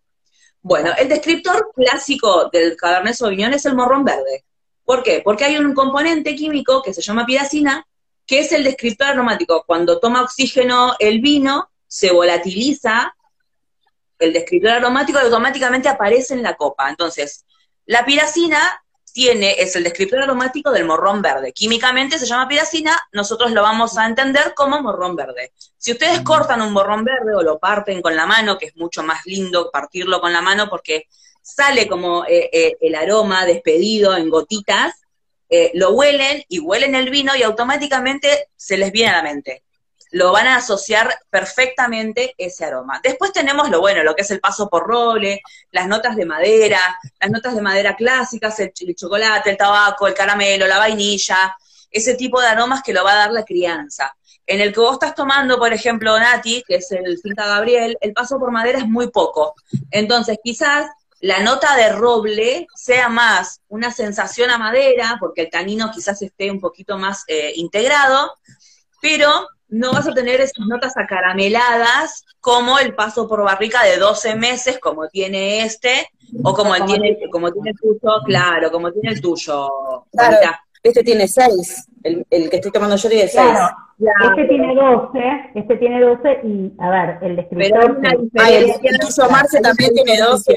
Bueno, el descriptor clásico del Cabernet Sauvignon es el morrón verde. ¿Por qué? Porque hay un componente químico que se llama piracina, que es el descriptor aromático. Cuando toma oxígeno el vino, se volatiliza el descriptor aromático y automáticamente aparece en la copa. Entonces, la piracina tiene, es el descriptor aromático del morrón verde. Químicamente se llama piracina, nosotros lo vamos a entender como morrón verde. Si ustedes cortan un morrón verde o lo parten con la mano, que es mucho más lindo partirlo con la mano porque sale como eh, eh, el aroma despedido en gotitas, eh, lo huelen y huelen el vino y automáticamente se les viene a la mente. Lo van a asociar perfectamente ese aroma. Después tenemos lo bueno, lo que es el paso por roble, las notas de madera, las notas de madera clásicas, el, chocolate, el tabaco, el caramelo, la vainilla, ese tipo de aromas que lo va a dar la crianza. En el que vos estás tomando, por ejemplo, Nati, que es el Finca Gabriel, el paso por madera es muy poco. Entonces, quizás la nota de roble sea más una sensación a madera, porque el tanino quizás esté un poquito más eh, integrado, pero no vas a tener esas notas acarameladas como el paso por barrica de 12 meses, como tiene este, o como, el tiene, como tiene el tuyo, claro, como tiene el tuyo. Claro, este tiene 6, el, que estoy tomando yo tiene 6. Este tiene 12, este tiene 12 y, a ver, el descriptor... El tuyo Marce también tiene 12.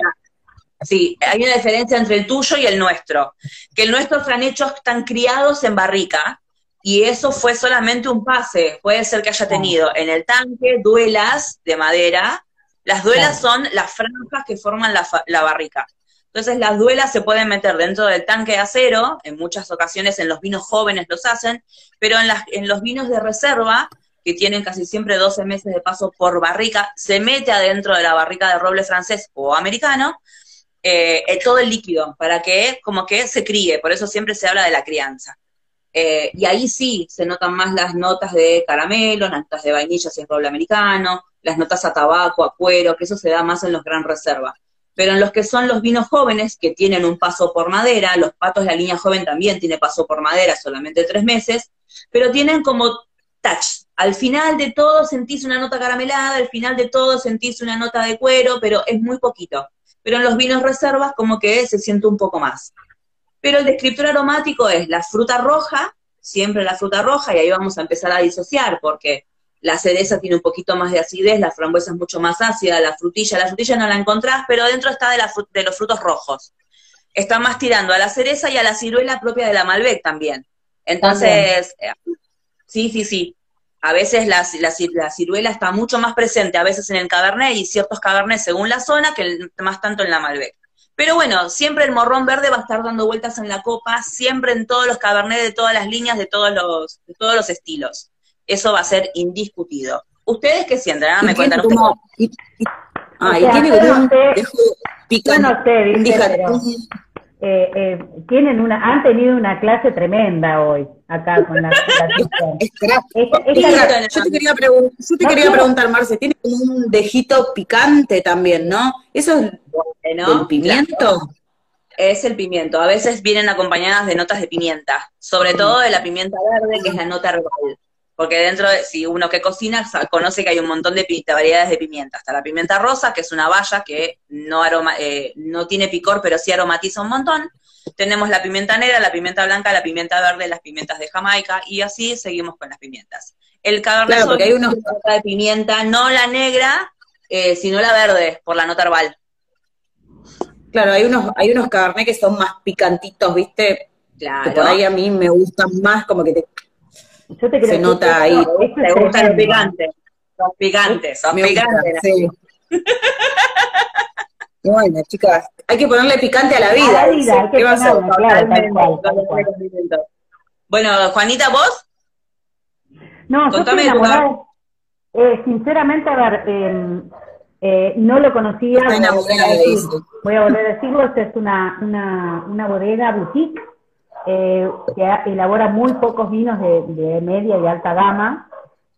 Sí, hay una diferencia entre el tuyo y el nuestro. Que el nuestro están hechos, están criados en barrica, y eso fue solamente un pase. Puede ser que haya tenido en el tanque duelas de madera. Las duelas son las franjas que forman la, barrica. Entonces las duelas se pueden meter dentro del tanque de acero, en muchas ocasiones en los vinos jóvenes los hacen, pero en, las, en los vinos de reserva, que tienen casi siempre 12 meses de paso por barrica, se mete adentro de la barrica de roble francés o americano, eh, todo el líquido, para que como que se críe, por eso siempre se habla de la crianza. Eh, y ahí sí se notan más las notas de caramelo, las notas de vainilla si es roble americano, las notas a tabaco, a cuero, que eso se da más en los gran reserva. Pero en los que son los vinos jóvenes, que tienen un paso por madera, los patos de la línea joven también tiene paso por madera, solamente tres meses, pero tienen como touch. Al final de todo sentís una nota caramelada, al final de todo sentís una nota de cuero, pero es muy poquito pero en los vinos reservas como que se siente un poco más. Pero el descriptor aromático es la fruta roja, siempre la fruta roja, y ahí vamos a empezar a disociar, porque la cereza tiene un poquito más de acidez, la frambuesa es mucho más ácida, la frutilla, la frutilla no la encontrás, pero dentro está de, de los frutos rojos. Está más tirando a la cereza y a la ciruela propia de la Malbec también. Entonces, eh, sí, sí, sí a veces la, la, ciruela está mucho más presente, a veces en el cabernet y ciertos cabernet según la zona, que más tanto en la Malbec. Pero bueno, siempre el morrón verde va a estar dando vueltas en la copa, siempre en todos los cabernet de todas las líneas, de todos los, de todos los estilos. Eso va a ser indiscutido. ¿Ustedes qué sienten? Ah, me cuentan ustedes. Ah, y tiene picante. no sé, eh, eh, tienen una, han tenido una clase tremenda hoy acá con la, yo te quería, preguntar, Marce, tiene como un dejito picante también, ¿no? ¿Eso es el pimiento? Es el pimiento. A veces vienen acompañadas de notas de pimienta, sobre todo de la pimienta verde, que es la nota herbal. Porque dentro, de, si uno que cocina conoce que hay un montón de, variedades de pimienta. Hasta la pimienta rosa, que es una valla que no, aroma, eh, no tiene picor, pero sí aromatiza un montón. Tenemos la pimienta negra, la pimienta blanca, la pimienta verde, las pimientas de Jamaica, y así seguimos con las pimientas. El cabernet claro, porque hay una de pimienta, no la negra, eh, sino la verde, por la nota herbal. Claro, hay unos, hay unos cabernet que son más picantitos, ¿viste? Claro. Que por ahí a mí me gustan más, como que te yo te Se nota ahí. Te gustan los picantes. Los picantes, son picantes. Sí. bueno, chicas, hay que ponerle picante a la vida. ¿Qué va a ser? Bueno, Juanita, ¿vos? No, yo estoy. Eh, sinceramente, a ver, em, eh, no lo conocía. Voy a, voy a volver a decirlo, es una, una, una bodega boutique eh, que elabora muy pocos vinos de, media y alta gama.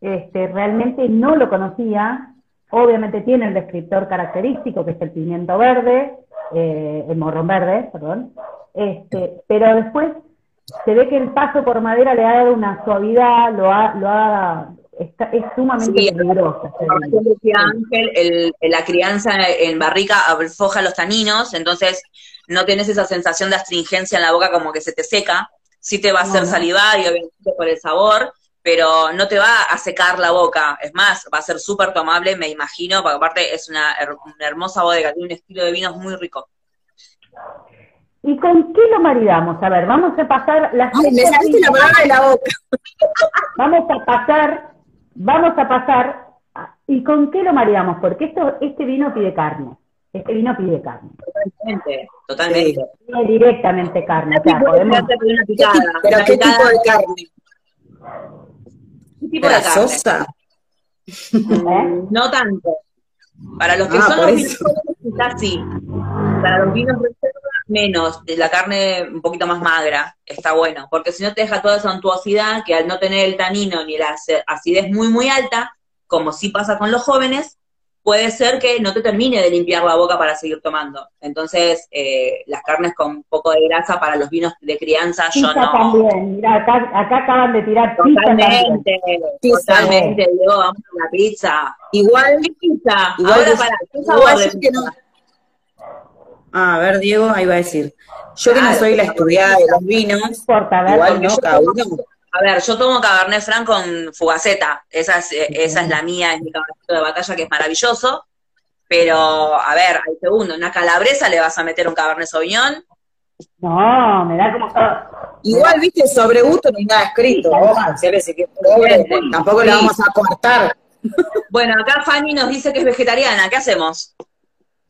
Este, realmente no lo conocía. Obviamente tiene el descriptor característico, que es el pimiento verde, eh, el morrón verde, perdón. Este, pero después se ve que el paso por madera le ha dado una suavidad, lo ha, lo ha es sumamente sí, peligrosa. Ángel, la crianza en barrica afloja los taninos, entonces no tienes esa sensación de astringencia en la boca como que se te seca, sí te va a hacer salivar y obviamente por el sabor, pero no te va a secar la boca, es más, va a ser súper tomable, me imagino, porque aparte es una, hermosa bodega, tiene un estilo de vinos muy rico. ¿Y con qué lo maridamos? A ver, vamos a pasar las... Ay, me saliste la palabra de la boca. vamos a pasar, vamos a pasar, ¿y con qué lo maridamos? Porque esto, este vino pide carne. Este vino pide carne. Totalmente, totalmente. directamente carne. Claro, podemos... ¿Pero qué tipo de carne? ¿Qué tipo de carne? ¿Eh? No tanto. Para los que ah, son los vinos quizás sí. Para los vinos menos, la carne un poquito más magra, está bueno, porque si no te deja toda esa untuosidad que al no tener el tanino ni la acidez muy, muy alta, como sí pasa con los jóvenes, puede ser que no te termine de limpiar la boca para seguir tomando. Entonces, eh, las carnes con un poco de grasa para los vinos de crianza, yo no. también, mira, acá, acaban de tirar totalmente, pizza. Totalmente, Diego, vamos a la pizza. Igual, pizza? Ahora, para, ¿qué sabor de pizza? Ah, a ver, Diego, ahí va a decir. Yo que no soy la estudiada de los vinos, igual no, cada uno. A ver, yo tomo Cabernet Franc con fugaceta, esa es, eh, esa es la mía, es mi caballito de batalla que es maravilloso, pero a ver, hay segundo, una calabresa le vas a meter un Cabernet Sauvignon. No, me da como... Igual, viste, sobre gusto no hay nada escrito, tampoco le vamos a cortar. Bueno, acá Fanny nos dice que es vegetariana, ¿qué hacemos?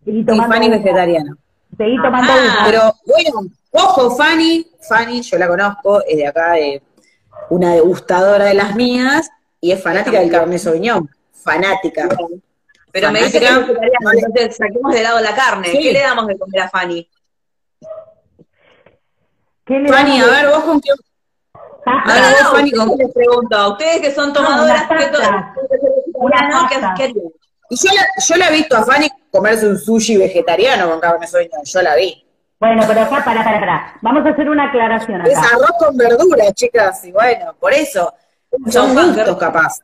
Y Fanny es vegetariana. Seguí tomando ah, Pero bueno, ojo, Fanny, Fanny, yo la conozco, es de acá, de una degustadora de las mías, y es fanática del Cabernet Sauvignon. Fanática. Pero me dice que vegetariana, entonces saquemos de lado la carne. ¿Qué le damos de comer a Fanny? Fanny, a ver, vos con qué... Ah, a ver, vos, Fanny, con... Les pregunto, a ustedes que son tomadoras, ¿qué, ¿qué, y yo la, yo la he visto a Fanny comerse un sushi vegetariano con carne soña, yo la vi. Bueno, pero acá, para, para, para. Vamos a hacer una aclaración acá. Es arroz con verdura, chicas, y bueno, por eso. Son gustos, capaz.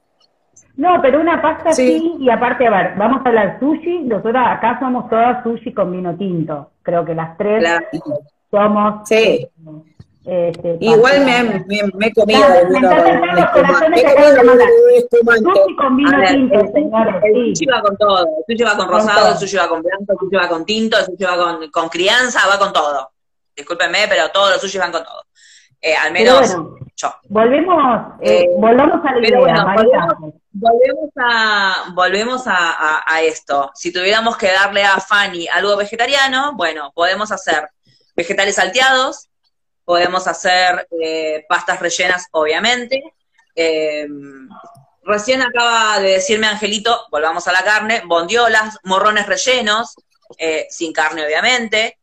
No, pero una pasta sí. y aparte, a ver, vamos a hablar sushi, nosotros acá somos todas sushi con vino tinto. Creo que las tres somos... Sí. Eh, este, Igual me, me, me, he comido sushi va con todo. El sushi va con rosado, el sushi va con blanco, el sushi va con tinto, el sushi va con, con crianza, va con todo. Discúlpenme, pero todos los sushi van con todo. Eh, al menos yo. Volvemos, eh, volvemos a la idea, volvemos, volvemos, a, volvemos a, a esto. Si tuviéramos que darle a Fanny algo vegetariano, bueno, podemos hacer vegetales salteados, podemos hacer eh, pastas rellenas, obviamente. Eh, recién acaba de decirme Angelito, volvamos a la carne, bondiolas, morrones rellenos, eh, sin carne, obviamente.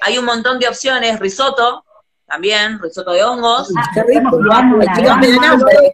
hay un montón de opciones, risotto, también, risotto de hongos. Ah, qué rico, me dan hambre.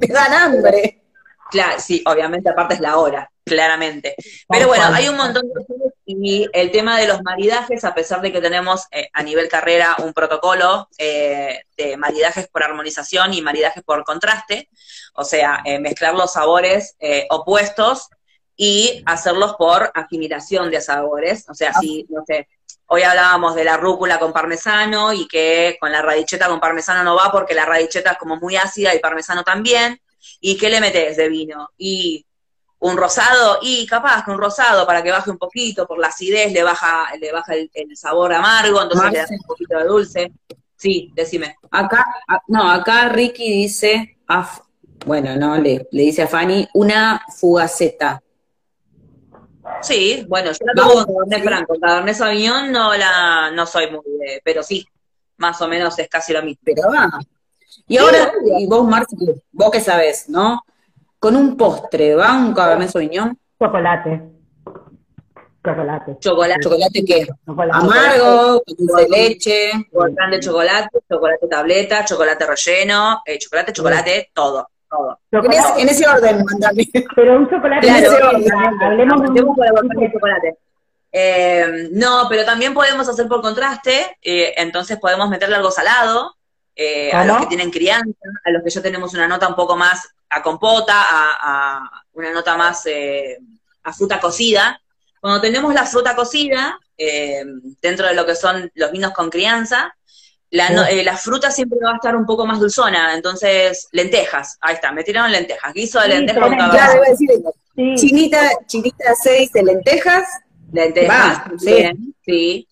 Me dan hambre. Claro, sí, obviamente aparte es la hora, claramente. Pero bueno, hay un montón de opciones y el tema de los maridajes, a pesar de que tenemos eh, a nivel carrera un protocolo eh, de maridajes por armonización y maridajes por contraste, o sea, eh, mezclar los sabores opuestos y hacerlos por asimilación de sabores, o sea, si, no sé, hoy hablábamos de la rúcula con parmesano y que con la radicheta con parmesano no va porque la radicheta es como muy ácida y parmesano también, ¿Y qué le metes de vino? Y un rosado, y capaz que un rosado para que baje un poquito, por la acidez le baja, le baja el, sabor amargo, entonces le das un poquito de dulce. Sí, decime. Acá, no, acá Ricky dice, bueno, no, le, le dice a Fanny, una fugaceta. Sí, bueno, yo la tomo con Cabernet Franco, Cabernet Sauvignon no la, no soy muy de, pero sí, más o menos es casi lo mismo. Pero va, y ahora, y vos, Marci, vos que sabés, ¿no? Con un postre, ¿va un cabernet sauvignon? Chocolate. Chocolate. Chocolate. ¿Chocolate qué? Amargo, dulce de leche. Volcán de chocolate, chocolate tableta, chocolate relleno, eh, chocolate, chocolate, todo. Todo. En, ese, orden, mandame. Pero un chocolate. En ese orden. Hablemos de chocolate. Eh, no, pero también podemos hacer por contraste, eh, entonces podemos meterle algo salado, eh, a los que tienen crianza, a los que ya tenemos una nota un poco más a compota, a, una nota más eh, a fruta cocida. Cuando tenemos la fruta cocida, eh, dentro de lo que son los vinos con crianza, la, fruta siempre va a estar un poco más dulzona, entonces lentejas, ahí está, me tiraron lentejas, guiso de lentejas. Chinita, chinita 6 de lentejas. Lentejas, bien, sí.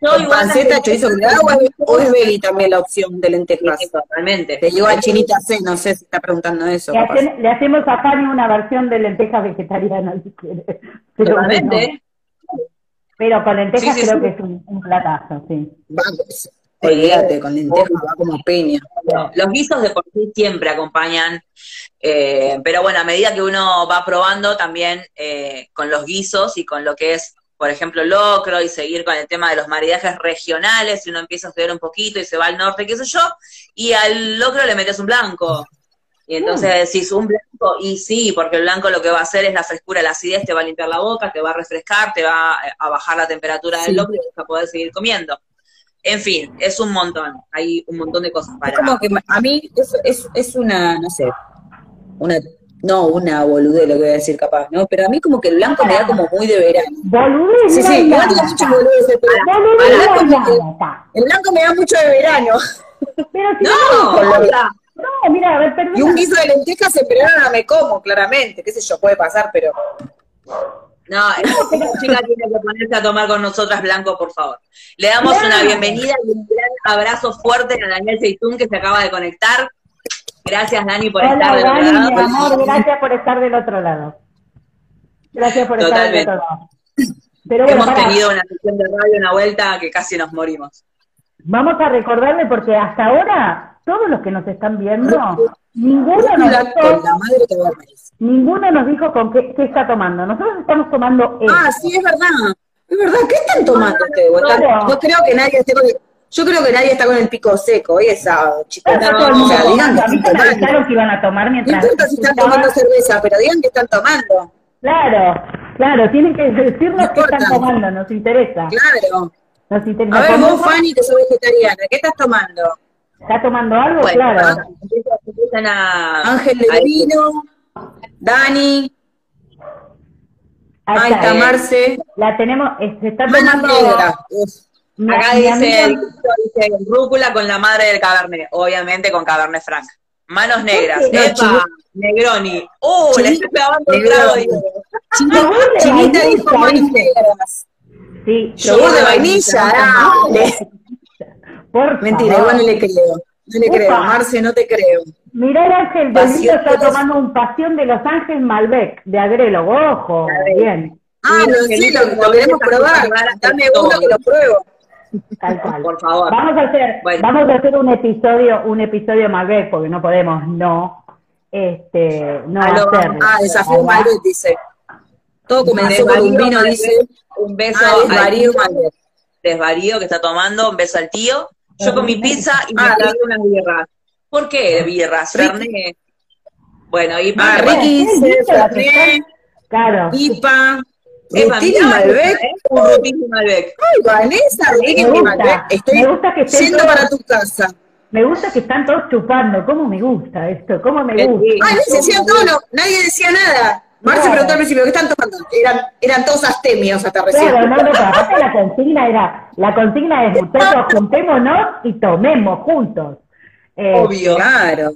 No, igual panceta, chorizo agua o es veggie también la opción de lentejas. Sí, totalmente. Te llevo a Chinita C, no sé si está preguntando eso. Le, hacemos a Fanny una versión de lentejas vegetarianas si quiere. Pero totalmente. Pero con lentejas creo que es un, platazo, sí. Vamos. Olvídate, con lentejas va como peña. Los guisos de por sí siempre acompañan, eh, pero bueno, a medida que uno va probando también eh, con los guisos y con lo que es, por ejemplo, locro y seguir con el tema de los maridajes regionales, si uno empieza a estudiar un poquito y se va al norte, qué sé yo, y al locro le metes un blanco. Y entonces mm. decís un blanco, y sí, porque el blanco lo que va a hacer es la frescura, la acidez, te va a limpiar la boca, te va a refrescar, te va a bajar la temperatura del locro y vas a poder seguir comiendo. En fin, es un montón, hay un montón de cosas para... Es como que a mí es, es, es una, no sé, una no una boludez lo que voy a decir capaz, ¿no? Pero a mí como que el blanco me da como muy de verano. Boludez. Sí, sí, yo tengo mucho boludez, pero el, blanco, el blanco me da mucho de verano. Pero si no, no, no, mira, a ver, perdón. Y un guiso de lentejas en verano no me como, claramente, qué sé yo, puede pasar, pero... No, esta chica tiene que ponerse a tomar con nosotras blanco, por favor. Le damos una bienvenida y un gran abrazo fuerte a Daniel Seitún que se acaba de conectar. Gracias, Dani, por estar del otro lado. Mi amor, gracias por estar del otro lado. Gracias por estar del otro lado. Pero Hemos tenido una sesión de radio, una vuelta que casi nos morimos. Vamos a recordarle porque hasta ahora todos los que nos están viendo, ninguno nos dijo, ninguno nos dijo con qué, qué, está tomando. Nosotros estamos tomando Ah, sí, es verdad. Es verdad, ¿qué están tomando ustedes? Yo creo que nadie esté con el, yo creo que nadie está con el pico seco, hoy es sábado, chicos. No, o sea, digan que, que iban a tomar mientras. No importa si están tomando cerveza, pero digan que están tomando. Claro, claro, tienen que decirnos qué están tomando, nos interesa. Claro. Nos interesa. A ver, vos, Fanny, que sos vegetariana, ¿qué estás tomando? ¿Está tomando algo? claro. Empiezan a... Ángel de Vino, Dani. Ahí está, Marce. La tenemos, se está tomando... Negra. Acá dice, dice, rúcula con la madre del cabernet, obviamente con cabernet franc. Manos negras, Epa, Negroni. ¡Uh! Le estoy pegando el trago. Dijo manos negras. Sí. Yogur de vainilla, dale. Por Mentira, igual no le creo. No le creo, Marce, no te creo. Mirá, Ángel Benito está tomando un pasión de Los Ángeles Malbec, de Agrelo, ojo, bien. Ah, no, sí, lo, lo queremos probar. Dame uno que lo pruebo. Tal cual. Por favor. Vamos a hacer, vamos a hacer un episodio, un episodio Malbec, porque no podemos no, este, no hacerlo. Ah, desafío Malbec dice. Todo comenzó con un vino, dice. Un beso ah, desvarío Malbec. Desvarío que está tomando, un beso al tío. Yo con mi pizza y me ah, traje unas birras. ¿Por qué birras? Fernet. Bueno, y ah, Ricky dice Claro. IPA. Rutina Malbec. Un Rutina Malbec. Ay, Vanessa, Rutina Malbec. Estoy me gusta que yendo para tu casa. Me gusta que están todos chupando. ¿Cómo me gusta esto? ¿Cómo me gusta? Ay, no decían todo, no, nadie decía nada. Marce preguntó al principio, ¿qué están tomando? Eran, eran todos astemios hasta recién. Claro, no, no, aparte la consigna era, la consigna es, muchachos, juntémonos y tomemos juntos. Eh, Obvio. Claro.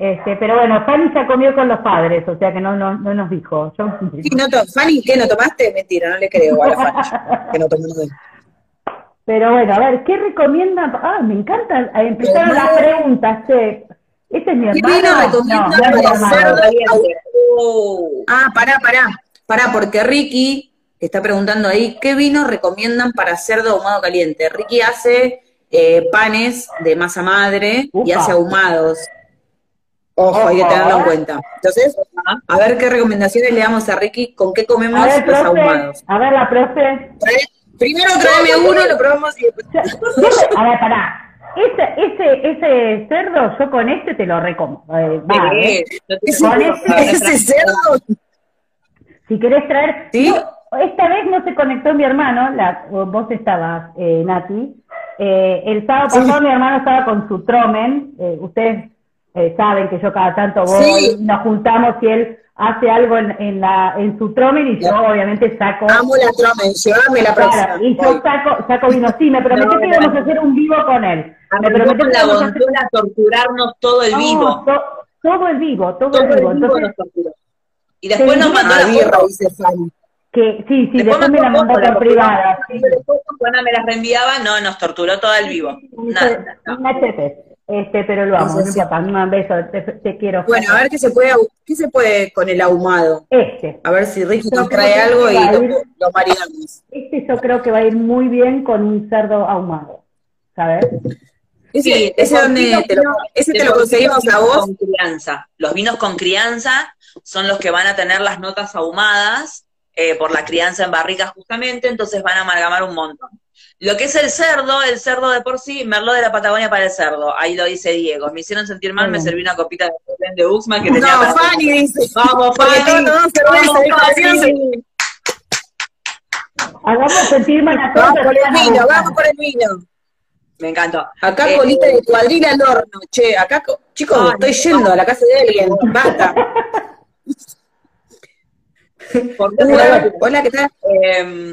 Este, pero bueno, Fanny se comió con los padres, o sea que no, no, no nos dijo. Yo... Sí, no Fanny, ¿qué no tomaste? Mentira, no le creo a la Fanny, que no tomó Pero bueno, a ver, ¿qué recomiendan? Ah, me encanta, eh, empezaron las preguntas, che. ¿Este es mi hermano? ¿Qué vino recomiendan no, para cerdo? Ah, pará, pará, pará, porque Ricky está preguntando ahí, ¿qué vino recomiendan para cerdo ahumado caliente? Ricky hace eh, panes de masa madre y hace ahumados. Ojo, hay que tenerlo en cuenta. Entonces, a ver qué recomendaciones le damos a Ricky, con qué comemos los ahumados. A ver, la profe. Primero tráeme uno, lo probamos y después. A ver, pará. Ese, ese, ese cerdo, yo con este te lo recomo. Eh, ¿eh? Con este, ese cerdo. Si querés traer. ¿Sí? esta vez no se conectó mi hermano, la, vos estabas, eh, Nati. Eh, el sábado pasado mi hermano estaba con su tromen. Eh, ustedes eh, saben que yo cada tanto voy, nos juntamos y él hace algo en, en, la, en su tromen y yo obviamente saco... Amo la tromen, llévame la próxima. y yo saco, saco vino, sí, me prometí que íbamos a hacer un vivo con él. Me prometí que íbamos a hacer... torturarnos todo el vivo. todo el vivo, todo, el vivo. Entonces, y después nos mandó la birra, dice Fanny. Que, sí, sí, después, me la mandó por privada. Después, me la reenviaba, no, nos torturó todo el vivo. Nada, no. Este, pero lo amo, papá, un beso, te, quiero. Bueno, a ver qué se puede, qué se puede con el ahumado. Este. A ver si Ricky nos trae algo y lo, maridamos. Este yo creo que va a ir muy bien con un cerdo ahumado. ¿sabes? Ese, ese, donde te lo, ese te lo conseguimos a vos. Con crianza. Los vinos con crianza son los que van a tener las notas ahumadas eh, por la crianza en barricas justamente, entonces van a amalgamar un montón. Lo que es el cerdo, el cerdo de por sí, Merlot de la Patagonia para el cerdo, ahí lo dice Diego. Me hicieron sentir mal, me serví una copita de, de Uxman que tenía... No, Fanny dice. Vamos, Fanny. Hagamos sentir mal a todos. Vamos por el vino, vamos por el vino. Me encantó. Acá eh, colita de cuadrilla al horno, che, acá, chicos, estoy yendo a la casa de alguien, basta. hola, hola, ¿qué tal? Eh,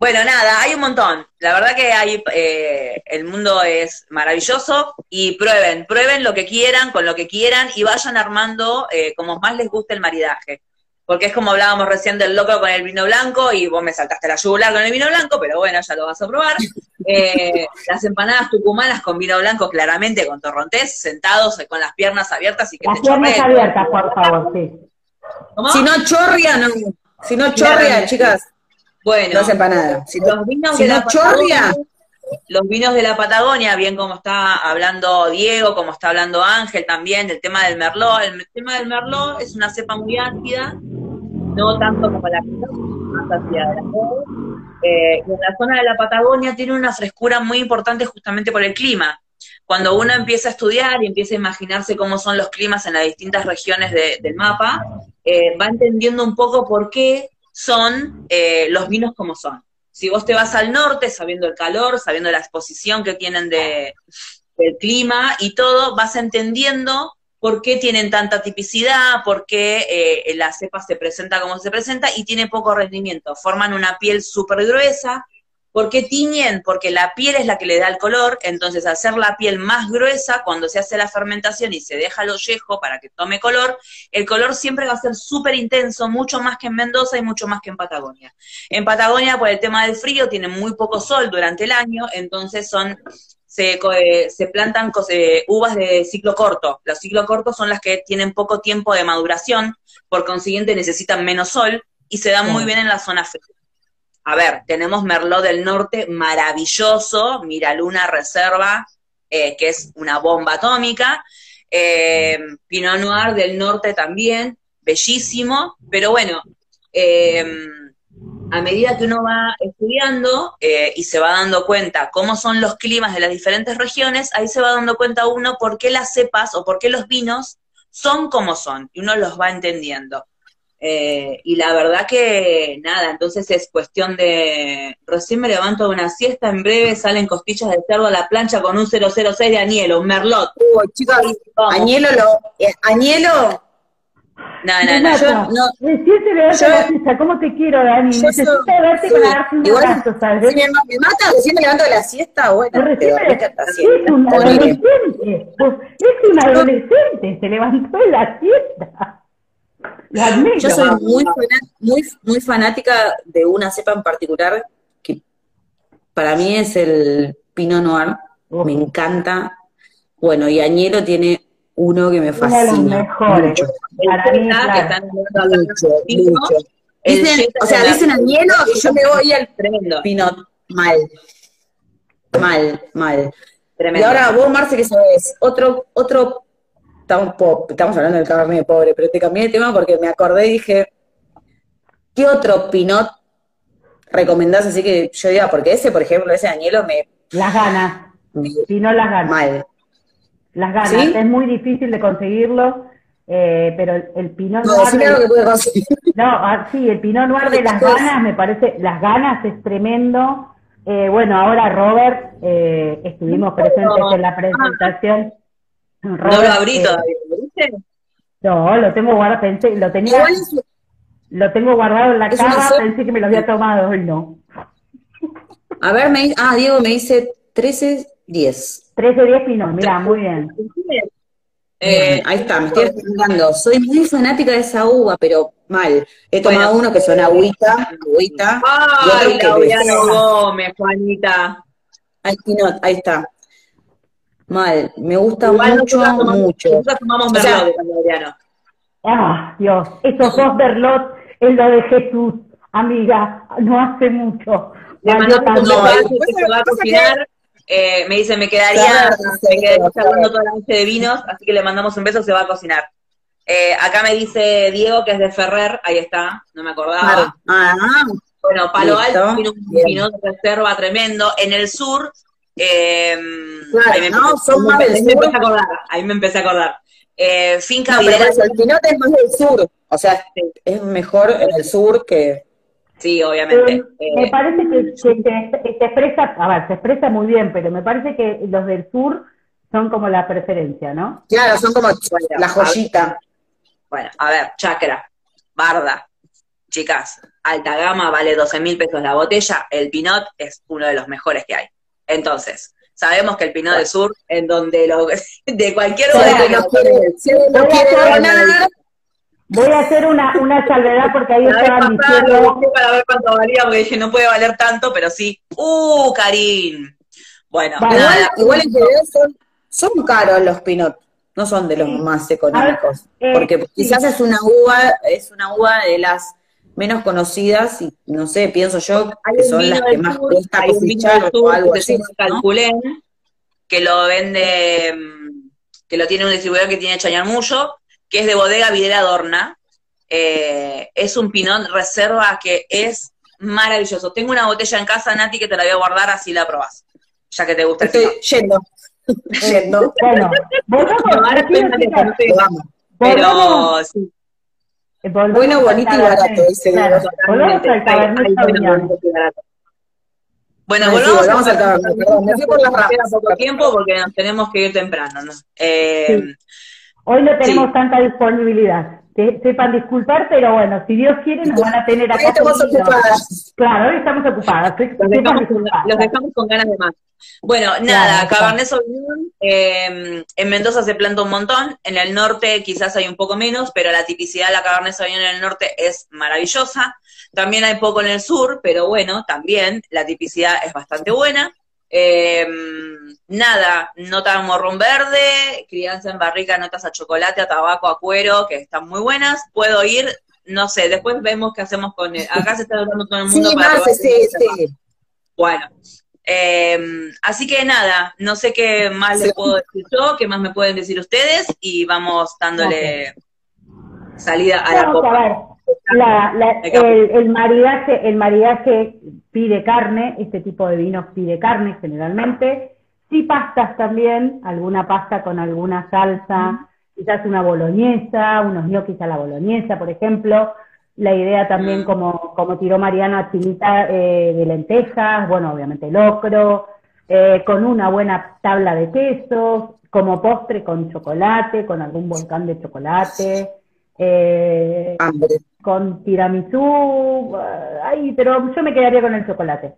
bueno, nada, hay un montón. La verdad que hay, eh, el mundo es maravilloso y prueben, prueben lo que quieran, con lo que quieran y vayan armando eh, como más les guste el maridaje. Porque es como hablábamos recién del loco con el vino blanco y vos me saltaste la yugular con el vino blanco, pero bueno, ya lo vas a probar. Eh, las empanadas tucumanas con vino blanco, claramente con torrontés, sentados con las piernas abiertas y que las piernas abiertas, por favor, sí. Si no chorria, no. Si no chorria, chicas. Bueno, no. Si los vinos de la Patagonia, los vinos de la Patagonia, bien como está hablando Diego, como está hablando Ángel también, del tema del Merlot. El tema del Merlot es una cepa muy ácida, no tanto como la más ácida de la eh, en la zona de la Patagonia tiene una frescura muy importante justamente por el clima. Cuando uno empieza a estudiar y empieza a imaginarse cómo son los climas en las distintas regiones del mapa, eh, va entendiendo un poco por qué son eh, los vinos como son. Si vos te vas al norte, sabiendo el calor, sabiendo la exposición que tienen de, del clima y todo, vas entendiendo por qué tienen tanta tipicidad, por qué eh, la cepa se presenta como se presenta y tiene poco rendimiento. Forman una piel súper gruesa, ¿Por qué tiñen? Porque la piel es la que le da el color, entonces ser la piel más gruesa, cuando se hace la fermentación y se deja el ollejo para que tome color, el color siempre va a ser súper intenso, mucho más que en Mendoza y mucho más que en Patagonia. En Patagonia, por el tema del frío, tienen muy poco sol durante el año, entonces son se, eh, se, plantan uvas de ciclo corto. Los ciclos cortos son las que tienen poco tiempo de maduración, por consiguiente necesitan menos sol y se dan muy bien en la zona fría a ver, tenemos Merlot del Norte maravilloso, Mira Luna Reserva, eh, que es una bomba atómica, eh, Pinot Noir del Norte también, bellísimo, pero bueno, eh, a medida que uno va estudiando y se va dando cuenta cómo son los climas de las diferentes regiones, ahí se va dando cuenta uno por qué las cepas o por qué los vinos son como son, y uno los va entendiendo. Eh, y la verdad que nada, entonces es cuestión de, recién me levanto de una siesta, en breve salen costillas de cerdo a la plancha con un 006 de añelo, un merlot. Uy, chicos, añelo lo, eh, añelo. No, no, no, yo no. Recién se levanta la siesta, ¿cómo te quiero, Dani? Necesito verte sí, para darte un igual, abrazo, ¿sabes? Si me, me mata, recién me levanto de la siesta, bueno, recién me, es un adolescente, pues, es un adolescente, se levantó de la siesta. Yo soy muy, muy, muy fanática de una cepa en particular que para mí es el Pinot Noir. Me encanta. Bueno, y Añelo tiene uno que me fascina. Uno de los mejores. Para mí, o sea, dicen Añelo y yo me voy al Pinot. Mal. Mal, mal. Y ahora vos, Marce, que sabes, otro, otro estamos, hablando del carne pobre, pero te cambié de tema porque me acordé y dije, ¿qué otro pinot recomendás? Así que yo diga, porque ese, por ejemplo, ese añelo me... Las ganas. pinot las ganas. Mal. Las ganas. Es muy difícil de conseguirlo. Eh, pero el, Pinot no, Noir. Sí, no, ah, sí, el Pinot Noir de las ganas, me parece, las ganas es tremendo. Eh, bueno, ahora Robert, eh, estuvimos presentes en la presentación no lo abrí eh, todavía, ¿lo viste? No, lo tengo guardado, pensé, lo tenía, lo tengo guardado en la casa, pensé que me lo había tomado hoy no. A ver, me, ah, Diego me dice 13, 10. 13, 10 Pinot, mira, muy bien. Eh, ahí está, me estoy explicando. Soy muy fanática de esa uva, pero mal. He tomado uno que son agüita, agüita. Ay, la Gómez, Juanita. Ahí, Pinot, ahí está. Mal, me gusta mucho, mucho. Nosotros tomamos Merlot. Ah, Dios, esos dos Merlot es lo de Jesús, amiga, no hace mucho. Le mandamos un no, que se va a cocinar Eh, me dice, me quedaría, me quedaría toda la noche de vinos, así que le mandamos un beso, se va a cocinar. Eh, acá me dice Diego que es de Ferrer, ahí está, no me acordaba. Ah, bueno, Palo Alto tiene un vino de reserva tremendo. En el sur, eh, ahí, me no, son más del sur. a acordar, ahí me empecé a acordar. Eh, finca no, pero el pinote es más del sur, o sea, es mejor en el sur que... Sí, obviamente. Eh, me parece que, se, expresa, a ver, se expresa muy bien, pero me parece que los del sur son como la preferencia, ¿no? Claro, son como la joyita. Bueno, a ver, chacra, barda, chicas, alta gama, vale 12 mil pesos la botella, el Pinot es uno de los mejores que hay. Entonces, sabemos que el Pinot del Sur, en donde lo, de cualquier lugar Voy a hacer una, una salvedad porque ahí estaban diciendo... Para ver cuánto valía, porque dije, no puede valer tanto, pero sí. ¡Uh, Karim! Bueno, igual, en general son, son caros los Pinot, no son de los más económicos. Eh, porque quizás es una uva, es una uva de las menos conocidas y no sé, pienso yo que son las que más cuesta cosechar o algo así. que lo vende, que lo tiene un distribuidor que tiene Chañarmullo, que es de bodega Videla Adorna. Eh, es un pinot reserva que es maravilloso. Tengo una botella en casa, Nati, que te la voy a guardar así la probás, ya que te gusta Estoy el yendo. yendo. bueno, vamos. Pero sí. Bueno, bonito y barato, dice. Volvamos al. Bueno, volvamos, al Cabernet, perdón, me fui por las ramas. poco tiempo porque nos tenemos que ir temprano, ¿no? Eh, Hoy no tenemos tanta disponibilidad. Que sepan disculpar, pero bueno, si Dios quiere nos van a tener acá. estamos ocupadas. Claro, hoy estamos ocupadas. Los dejamos, con, ganas de más. Bueno, nada, Cabernet Sauvignon, eh, en Mendoza se planta un montón, en el norte quizás hay un poco menos, pero la tipicidad de la Cabernet Sauvignon en el norte es maravillosa. También hay poco en el sur, pero bueno, también la tipicidad es bastante buena. Eh, nada, nota de morrón verde, crianza en barrica, notas a chocolate, a tabaco, a cuero, que están muy buenas. Puedo ir, no sé, después vemos qué hacemos con el, acá se está notando todo el mundo. Sí, para sí, sí. Bueno, em, así que nada, no sé qué más les puedo decir yo, qué más me pueden decir ustedes y vamos dándole salida a la copa. La, el, el, maridaje, el maridaje pide carne, este tipo de vinos pide carne generalmente, sí pastas también, alguna pasta con alguna salsa, quizás una boloñesa, unos ñoquis a la boloñesa, por ejemplo. La idea también, como, como tiró Mariana, chinita eh, de lentejas, bueno, obviamente locro, eh, con una buena tabla de quesos, como postre con chocolate, con algún volcán de chocolate. Eh, con tiramisú, ay, pero yo me quedaría con el chocolate.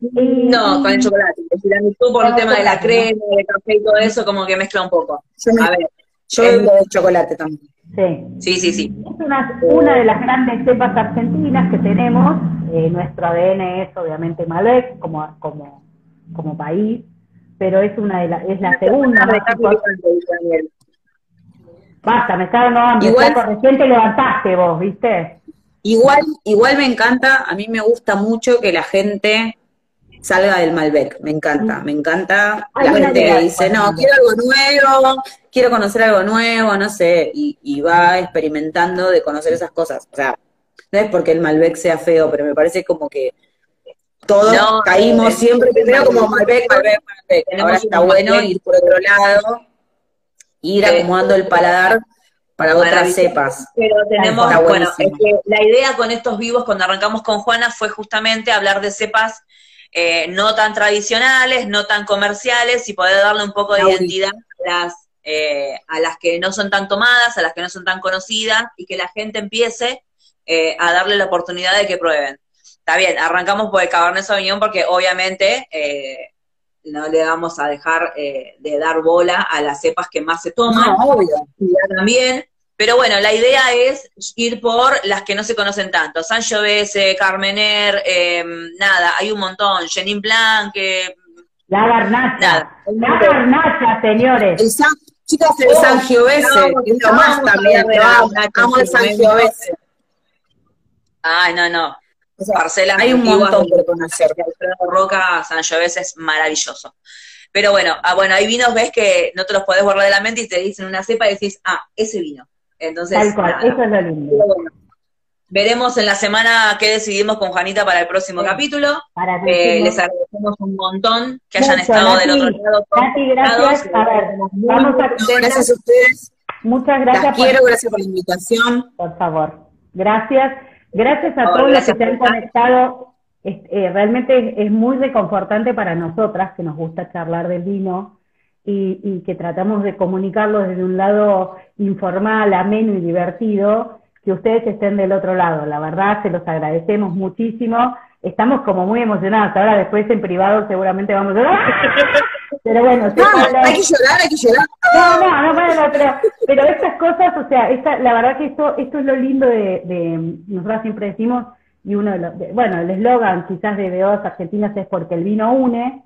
No, con el chocolate. El tiramisú por el tema de la crema, del café y todo eso, como que mezcla un poco. a ver. Yo eh, de chocolate también. Sí. Sí, sí, Es una, una de las grandes cepas argentinas que tenemos. Eh, nuestro ADN es obviamente Malbec como, como, como país, pero es una de la, es la segunda. Basta, me está dando hambre. Igual, recién te levantaste vos, ¿viste? Igual, igual me encanta, a mí me gusta mucho que la gente salga del Malbec, me encanta, me encanta la gente que dice, no, quiero algo nuevo, quiero conocer algo nuevo, no sé, y, va experimentando de conocer esas cosas. O sea, no es porque el Malbec sea feo, pero me parece como que todos caímos siempre primero como Malbec, Malbec, Malbec. Ahora está bueno ir por otro lado ir acomodando el paladar para otras cepas. Pero tenemos, bueno, es que la idea con estos vivos cuando arrancamos con Juana fue justamente hablar de cepas eh, no tan tradicionales, no tan comerciales y poder darle un poco de identidad a las, eh, a las que no son tan tomadas, a las que no son tan conocidas y que la gente empiece eh, a darle la oportunidad de que prueben. Está bien, arrancamos por el Cabernet Sauvignon porque obviamente no le vamos a dejar eh, de dar bola a las cepas que más se toman. obvio. También. Pero bueno, la idea es ir por las que no se conocen tanto. Sangiovese, Carmener, eh, nada, hay un montón. Jenin Blanc. la garnacha. La garnacha, señores. El San, chicos, el oh, Sangiovese, es lo más también. Amo el Sangiovese. Ay, no, no hay un montón por conocer. Alfredo Roca, Sangiovese es maravilloso. Pero bueno, ah, bueno, hay vinos, ves que no te los podés borrar de la mente y te dicen una cepa y decís, ah, ese vino. Entonces, Tal cual, eso es lo lindo. veremos en la semana qué decidimos con Juanita para el próximo capítulo. Eh, les agradecemos un montón que hayan estado del otro lado. Nati, gracias. A ver, vamos a... gracias a ustedes. Muchas gracias. Las quiero, gracias por la invitación. Por favor. Gracias. Gracias a todos los que se han conectado. Eh, realmente es, muy reconfortante para nosotras, que nos gusta charlar del vino y, y, que tratamos de comunicarlo desde un lado informal, ameno y divertido, que ustedes estén del otro lado. La verdad, se los agradecemos muchísimo. Estamos como muy emocionados. Ahora después en privado seguramente vamos a... Pero bueno, no, hay que llorar, hay que llorar. No, no, no, bueno, pero, pero estas cosas, o sea, esta, la verdad que esto, esto es lo lindo de, de nosotros siempre decimos, y uno de los, bueno, el eslogan quizás de Beos Argentinas es porque el vino une,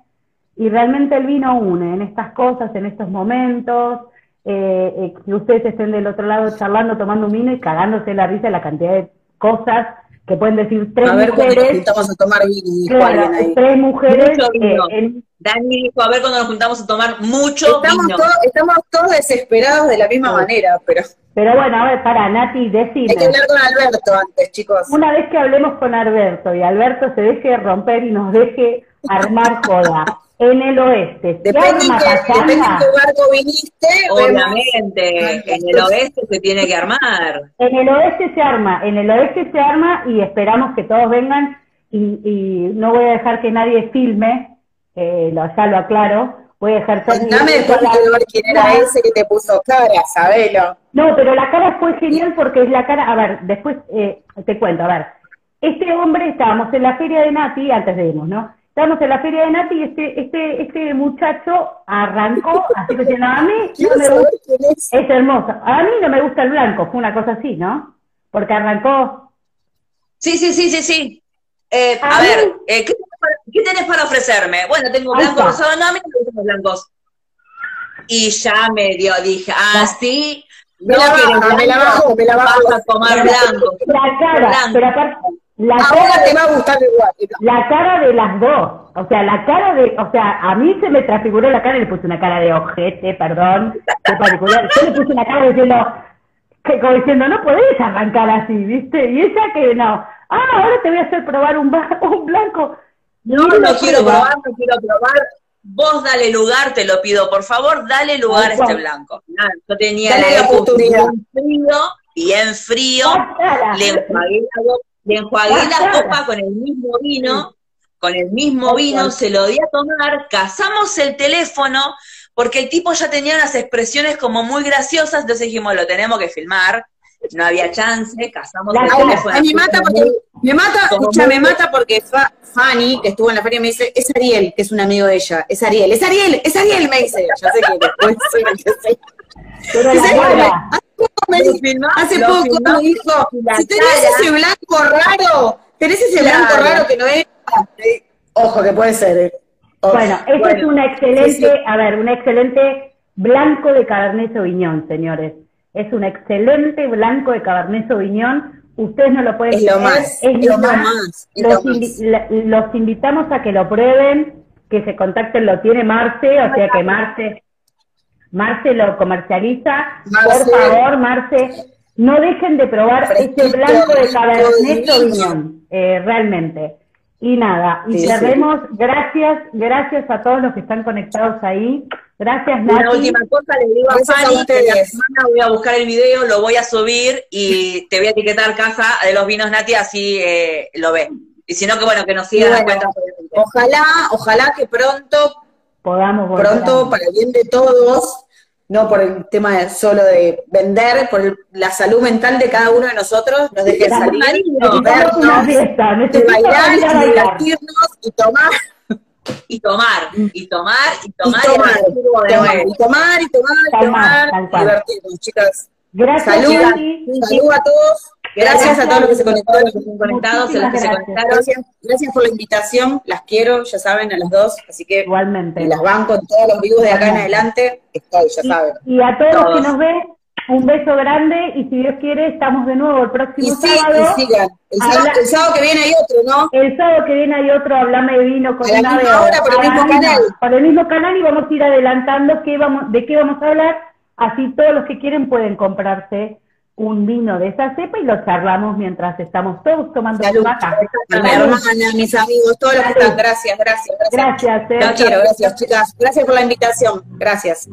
y realmente el vino une en estas cosas, en estos momentos, eh, eh, que ustedes estén del otro lado charlando, tomando un vino y cagándose la risa de la cantidad de cosas que pueden decir tres a ver, mujeres. Nos a tomar vino, claro, tres mujeres. Eh, Dani dijo, a ver cuando nos juntamos a tomar mucho estamos vino. Todos, estamos todos desesperados de la misma manera, pero... Pero bueno, a ver, para Nati, decime. Hay que hablar con Alberto antes, chicos. Una vez que hablemos con Alberto y Alberto se deje romper y nos deje armar joda en el oeste. Depende, que, depende en qué barco viniste. Obviamente, en el oeste se tiene que armar. En el oeste se arma, en el oeste se arma y esperamos que todos vengan y, y no voy a dejar que nadie filme, eh, lo, ya lo aclaro, voy a dejar todo... Dame después de quién era ese que te puso cara, sabelo. No, pero la cara fue genial porque es la cara, a ver, después eh, te cuento, a ver, este hombre, estábamos en la feria de Nati, antes de irnos, ¿no? Estábamos en la feria de Nati y este, este, este muchacho arrancó, así que diciendo, a mí no me gusta, es? es hermoso, a mí no me gusta el blanco, fue una cosa así, ¿no? Porque arrancó... Sí, sí, sí, sí, sí. Eh, a, a ver, eh, ¿qué, ¿qué, tenés para ofrecerme? Bueno, tengo blanco, rosado, no, a mí no me gustan los blancos. Y ya me dio, dije, ah, sí, me, no la bajo, me la bajo, me la bajo. Vas a tomar blanco. La cara, blanco. pero aparte, la Ahora cara, te va a gustar igual. la cara de las dos, o sea, la cara de, o sea, a mí se me transfiguró la cara y le puse una cara de ojete, perdón, de particular. Yo le puse una cara diciendo, que, como diciendo, no podés arrancar así, ¿viste? Y ella que no, ah, ahora te voy a hacer probar un, un blanco. No, no, no quiero probar, no quiero probar. Vos dale lugar, te lo pido, por favor, dale lugar a este blanco. Nada, yo tenía Dale la oportunidad. bien frío, bien frío, le enjuagué la, le enjuagué la copa con el mismo vino, con el mismo vino, se lo di a tomar, cazamos el teléfono, porque el tipo ya tenía unas expresiones como muy graciosas, entonces dijimos, lo tenemos que filmar, no había chance, cazamos el teléfono. A mí mata porque, me mata, escucha, me mata porque Fa, Fanny, que estuvo en la feria, me dice, es Ariel, que es un amigo de ella, es Ariel, es Ariel, es Ariel, me dice, yo sé que después soy el que sé. Pero la cara, Me hace poco me dijo, si tenés ese blanco raro, tenés ese blanco raro que no es, eh, ojo que puede ser, eh. Ojo. Bueno, este Bueno, es un excelente, sí, sí. a ver, un excelente blanco de Cabernet Sauvignon, señores. Es un excelente blanco de Cabernet Sauvignon. Ustedes no lo pueden es lo más, es lo más, es Los, lo invi- más. los invitamos a que lo prueben, que se contacten, lo tiene Marce, o sea que Marce, Marce lo comercializa. Marce. Por favor, Marce, no dejen de probar Fresquito, este blanco de Cabernet. Sauvignon, eh, realmente. Y nada, y Sí, sí. cerremos, gracias, gracias a todos los que están conectados ahí. Gracias, Una Nati. última cosa, le digo a Gracias a Fanny que la semana voy a buscar el video, lo voy a subir y te voy a etiquetar Casa de los Vinos Nati, así eh, lo ves. Y si no, que bueno, que nos sigan bueno, obviamente. Ojalá, ojalá que pronto, Podamos volver pronto, a- para el bien de todos, no por el tema de- solo de vender, por el- la salud mental de cada uno de nosotros, nos dejen La salir, marido, una vernos, necesito bailar, a bailar. divertirnos, y tomar, Y tomar, y tomar, y tomar, y tomar, y tomar, y tomar, y tomar, y tomar, y divertirnos, chicas. Gracias, Salud, salud a todos, gracias a todos los que se conectaron. Los que están conectados, a los que se gracias. conectaron. Gracias, gracias por la invitación, las quiero, ya saben, a las dos, así que Igualmente. y las banco en todos los vivos de acá en adelante, estoy, ya saben. Y a todos los Todos. que nos ven, Un beso grande y si Dios quiere estamos de nuevo el próximo sábado. Y sigan. El, sábado, que viene hay otro, ¿no? El sábado que viene hay otro, Hablame de Vino con a la misma hora, por el mismo canal. Por el mismo canal y vamos a ir adelantando qué vamos, de qué vamos a hablar, así todos los que quieren pueden comprarse un vino de esa cepa y lo charlamos mientras estamos todos tomando Salud. café. A mi hermana, mis amigos, todos los que están. Gracias, gracias. Gracias. Gracias, eh. quiero, gracias, chicas. Gracias por la invitación. Gracias.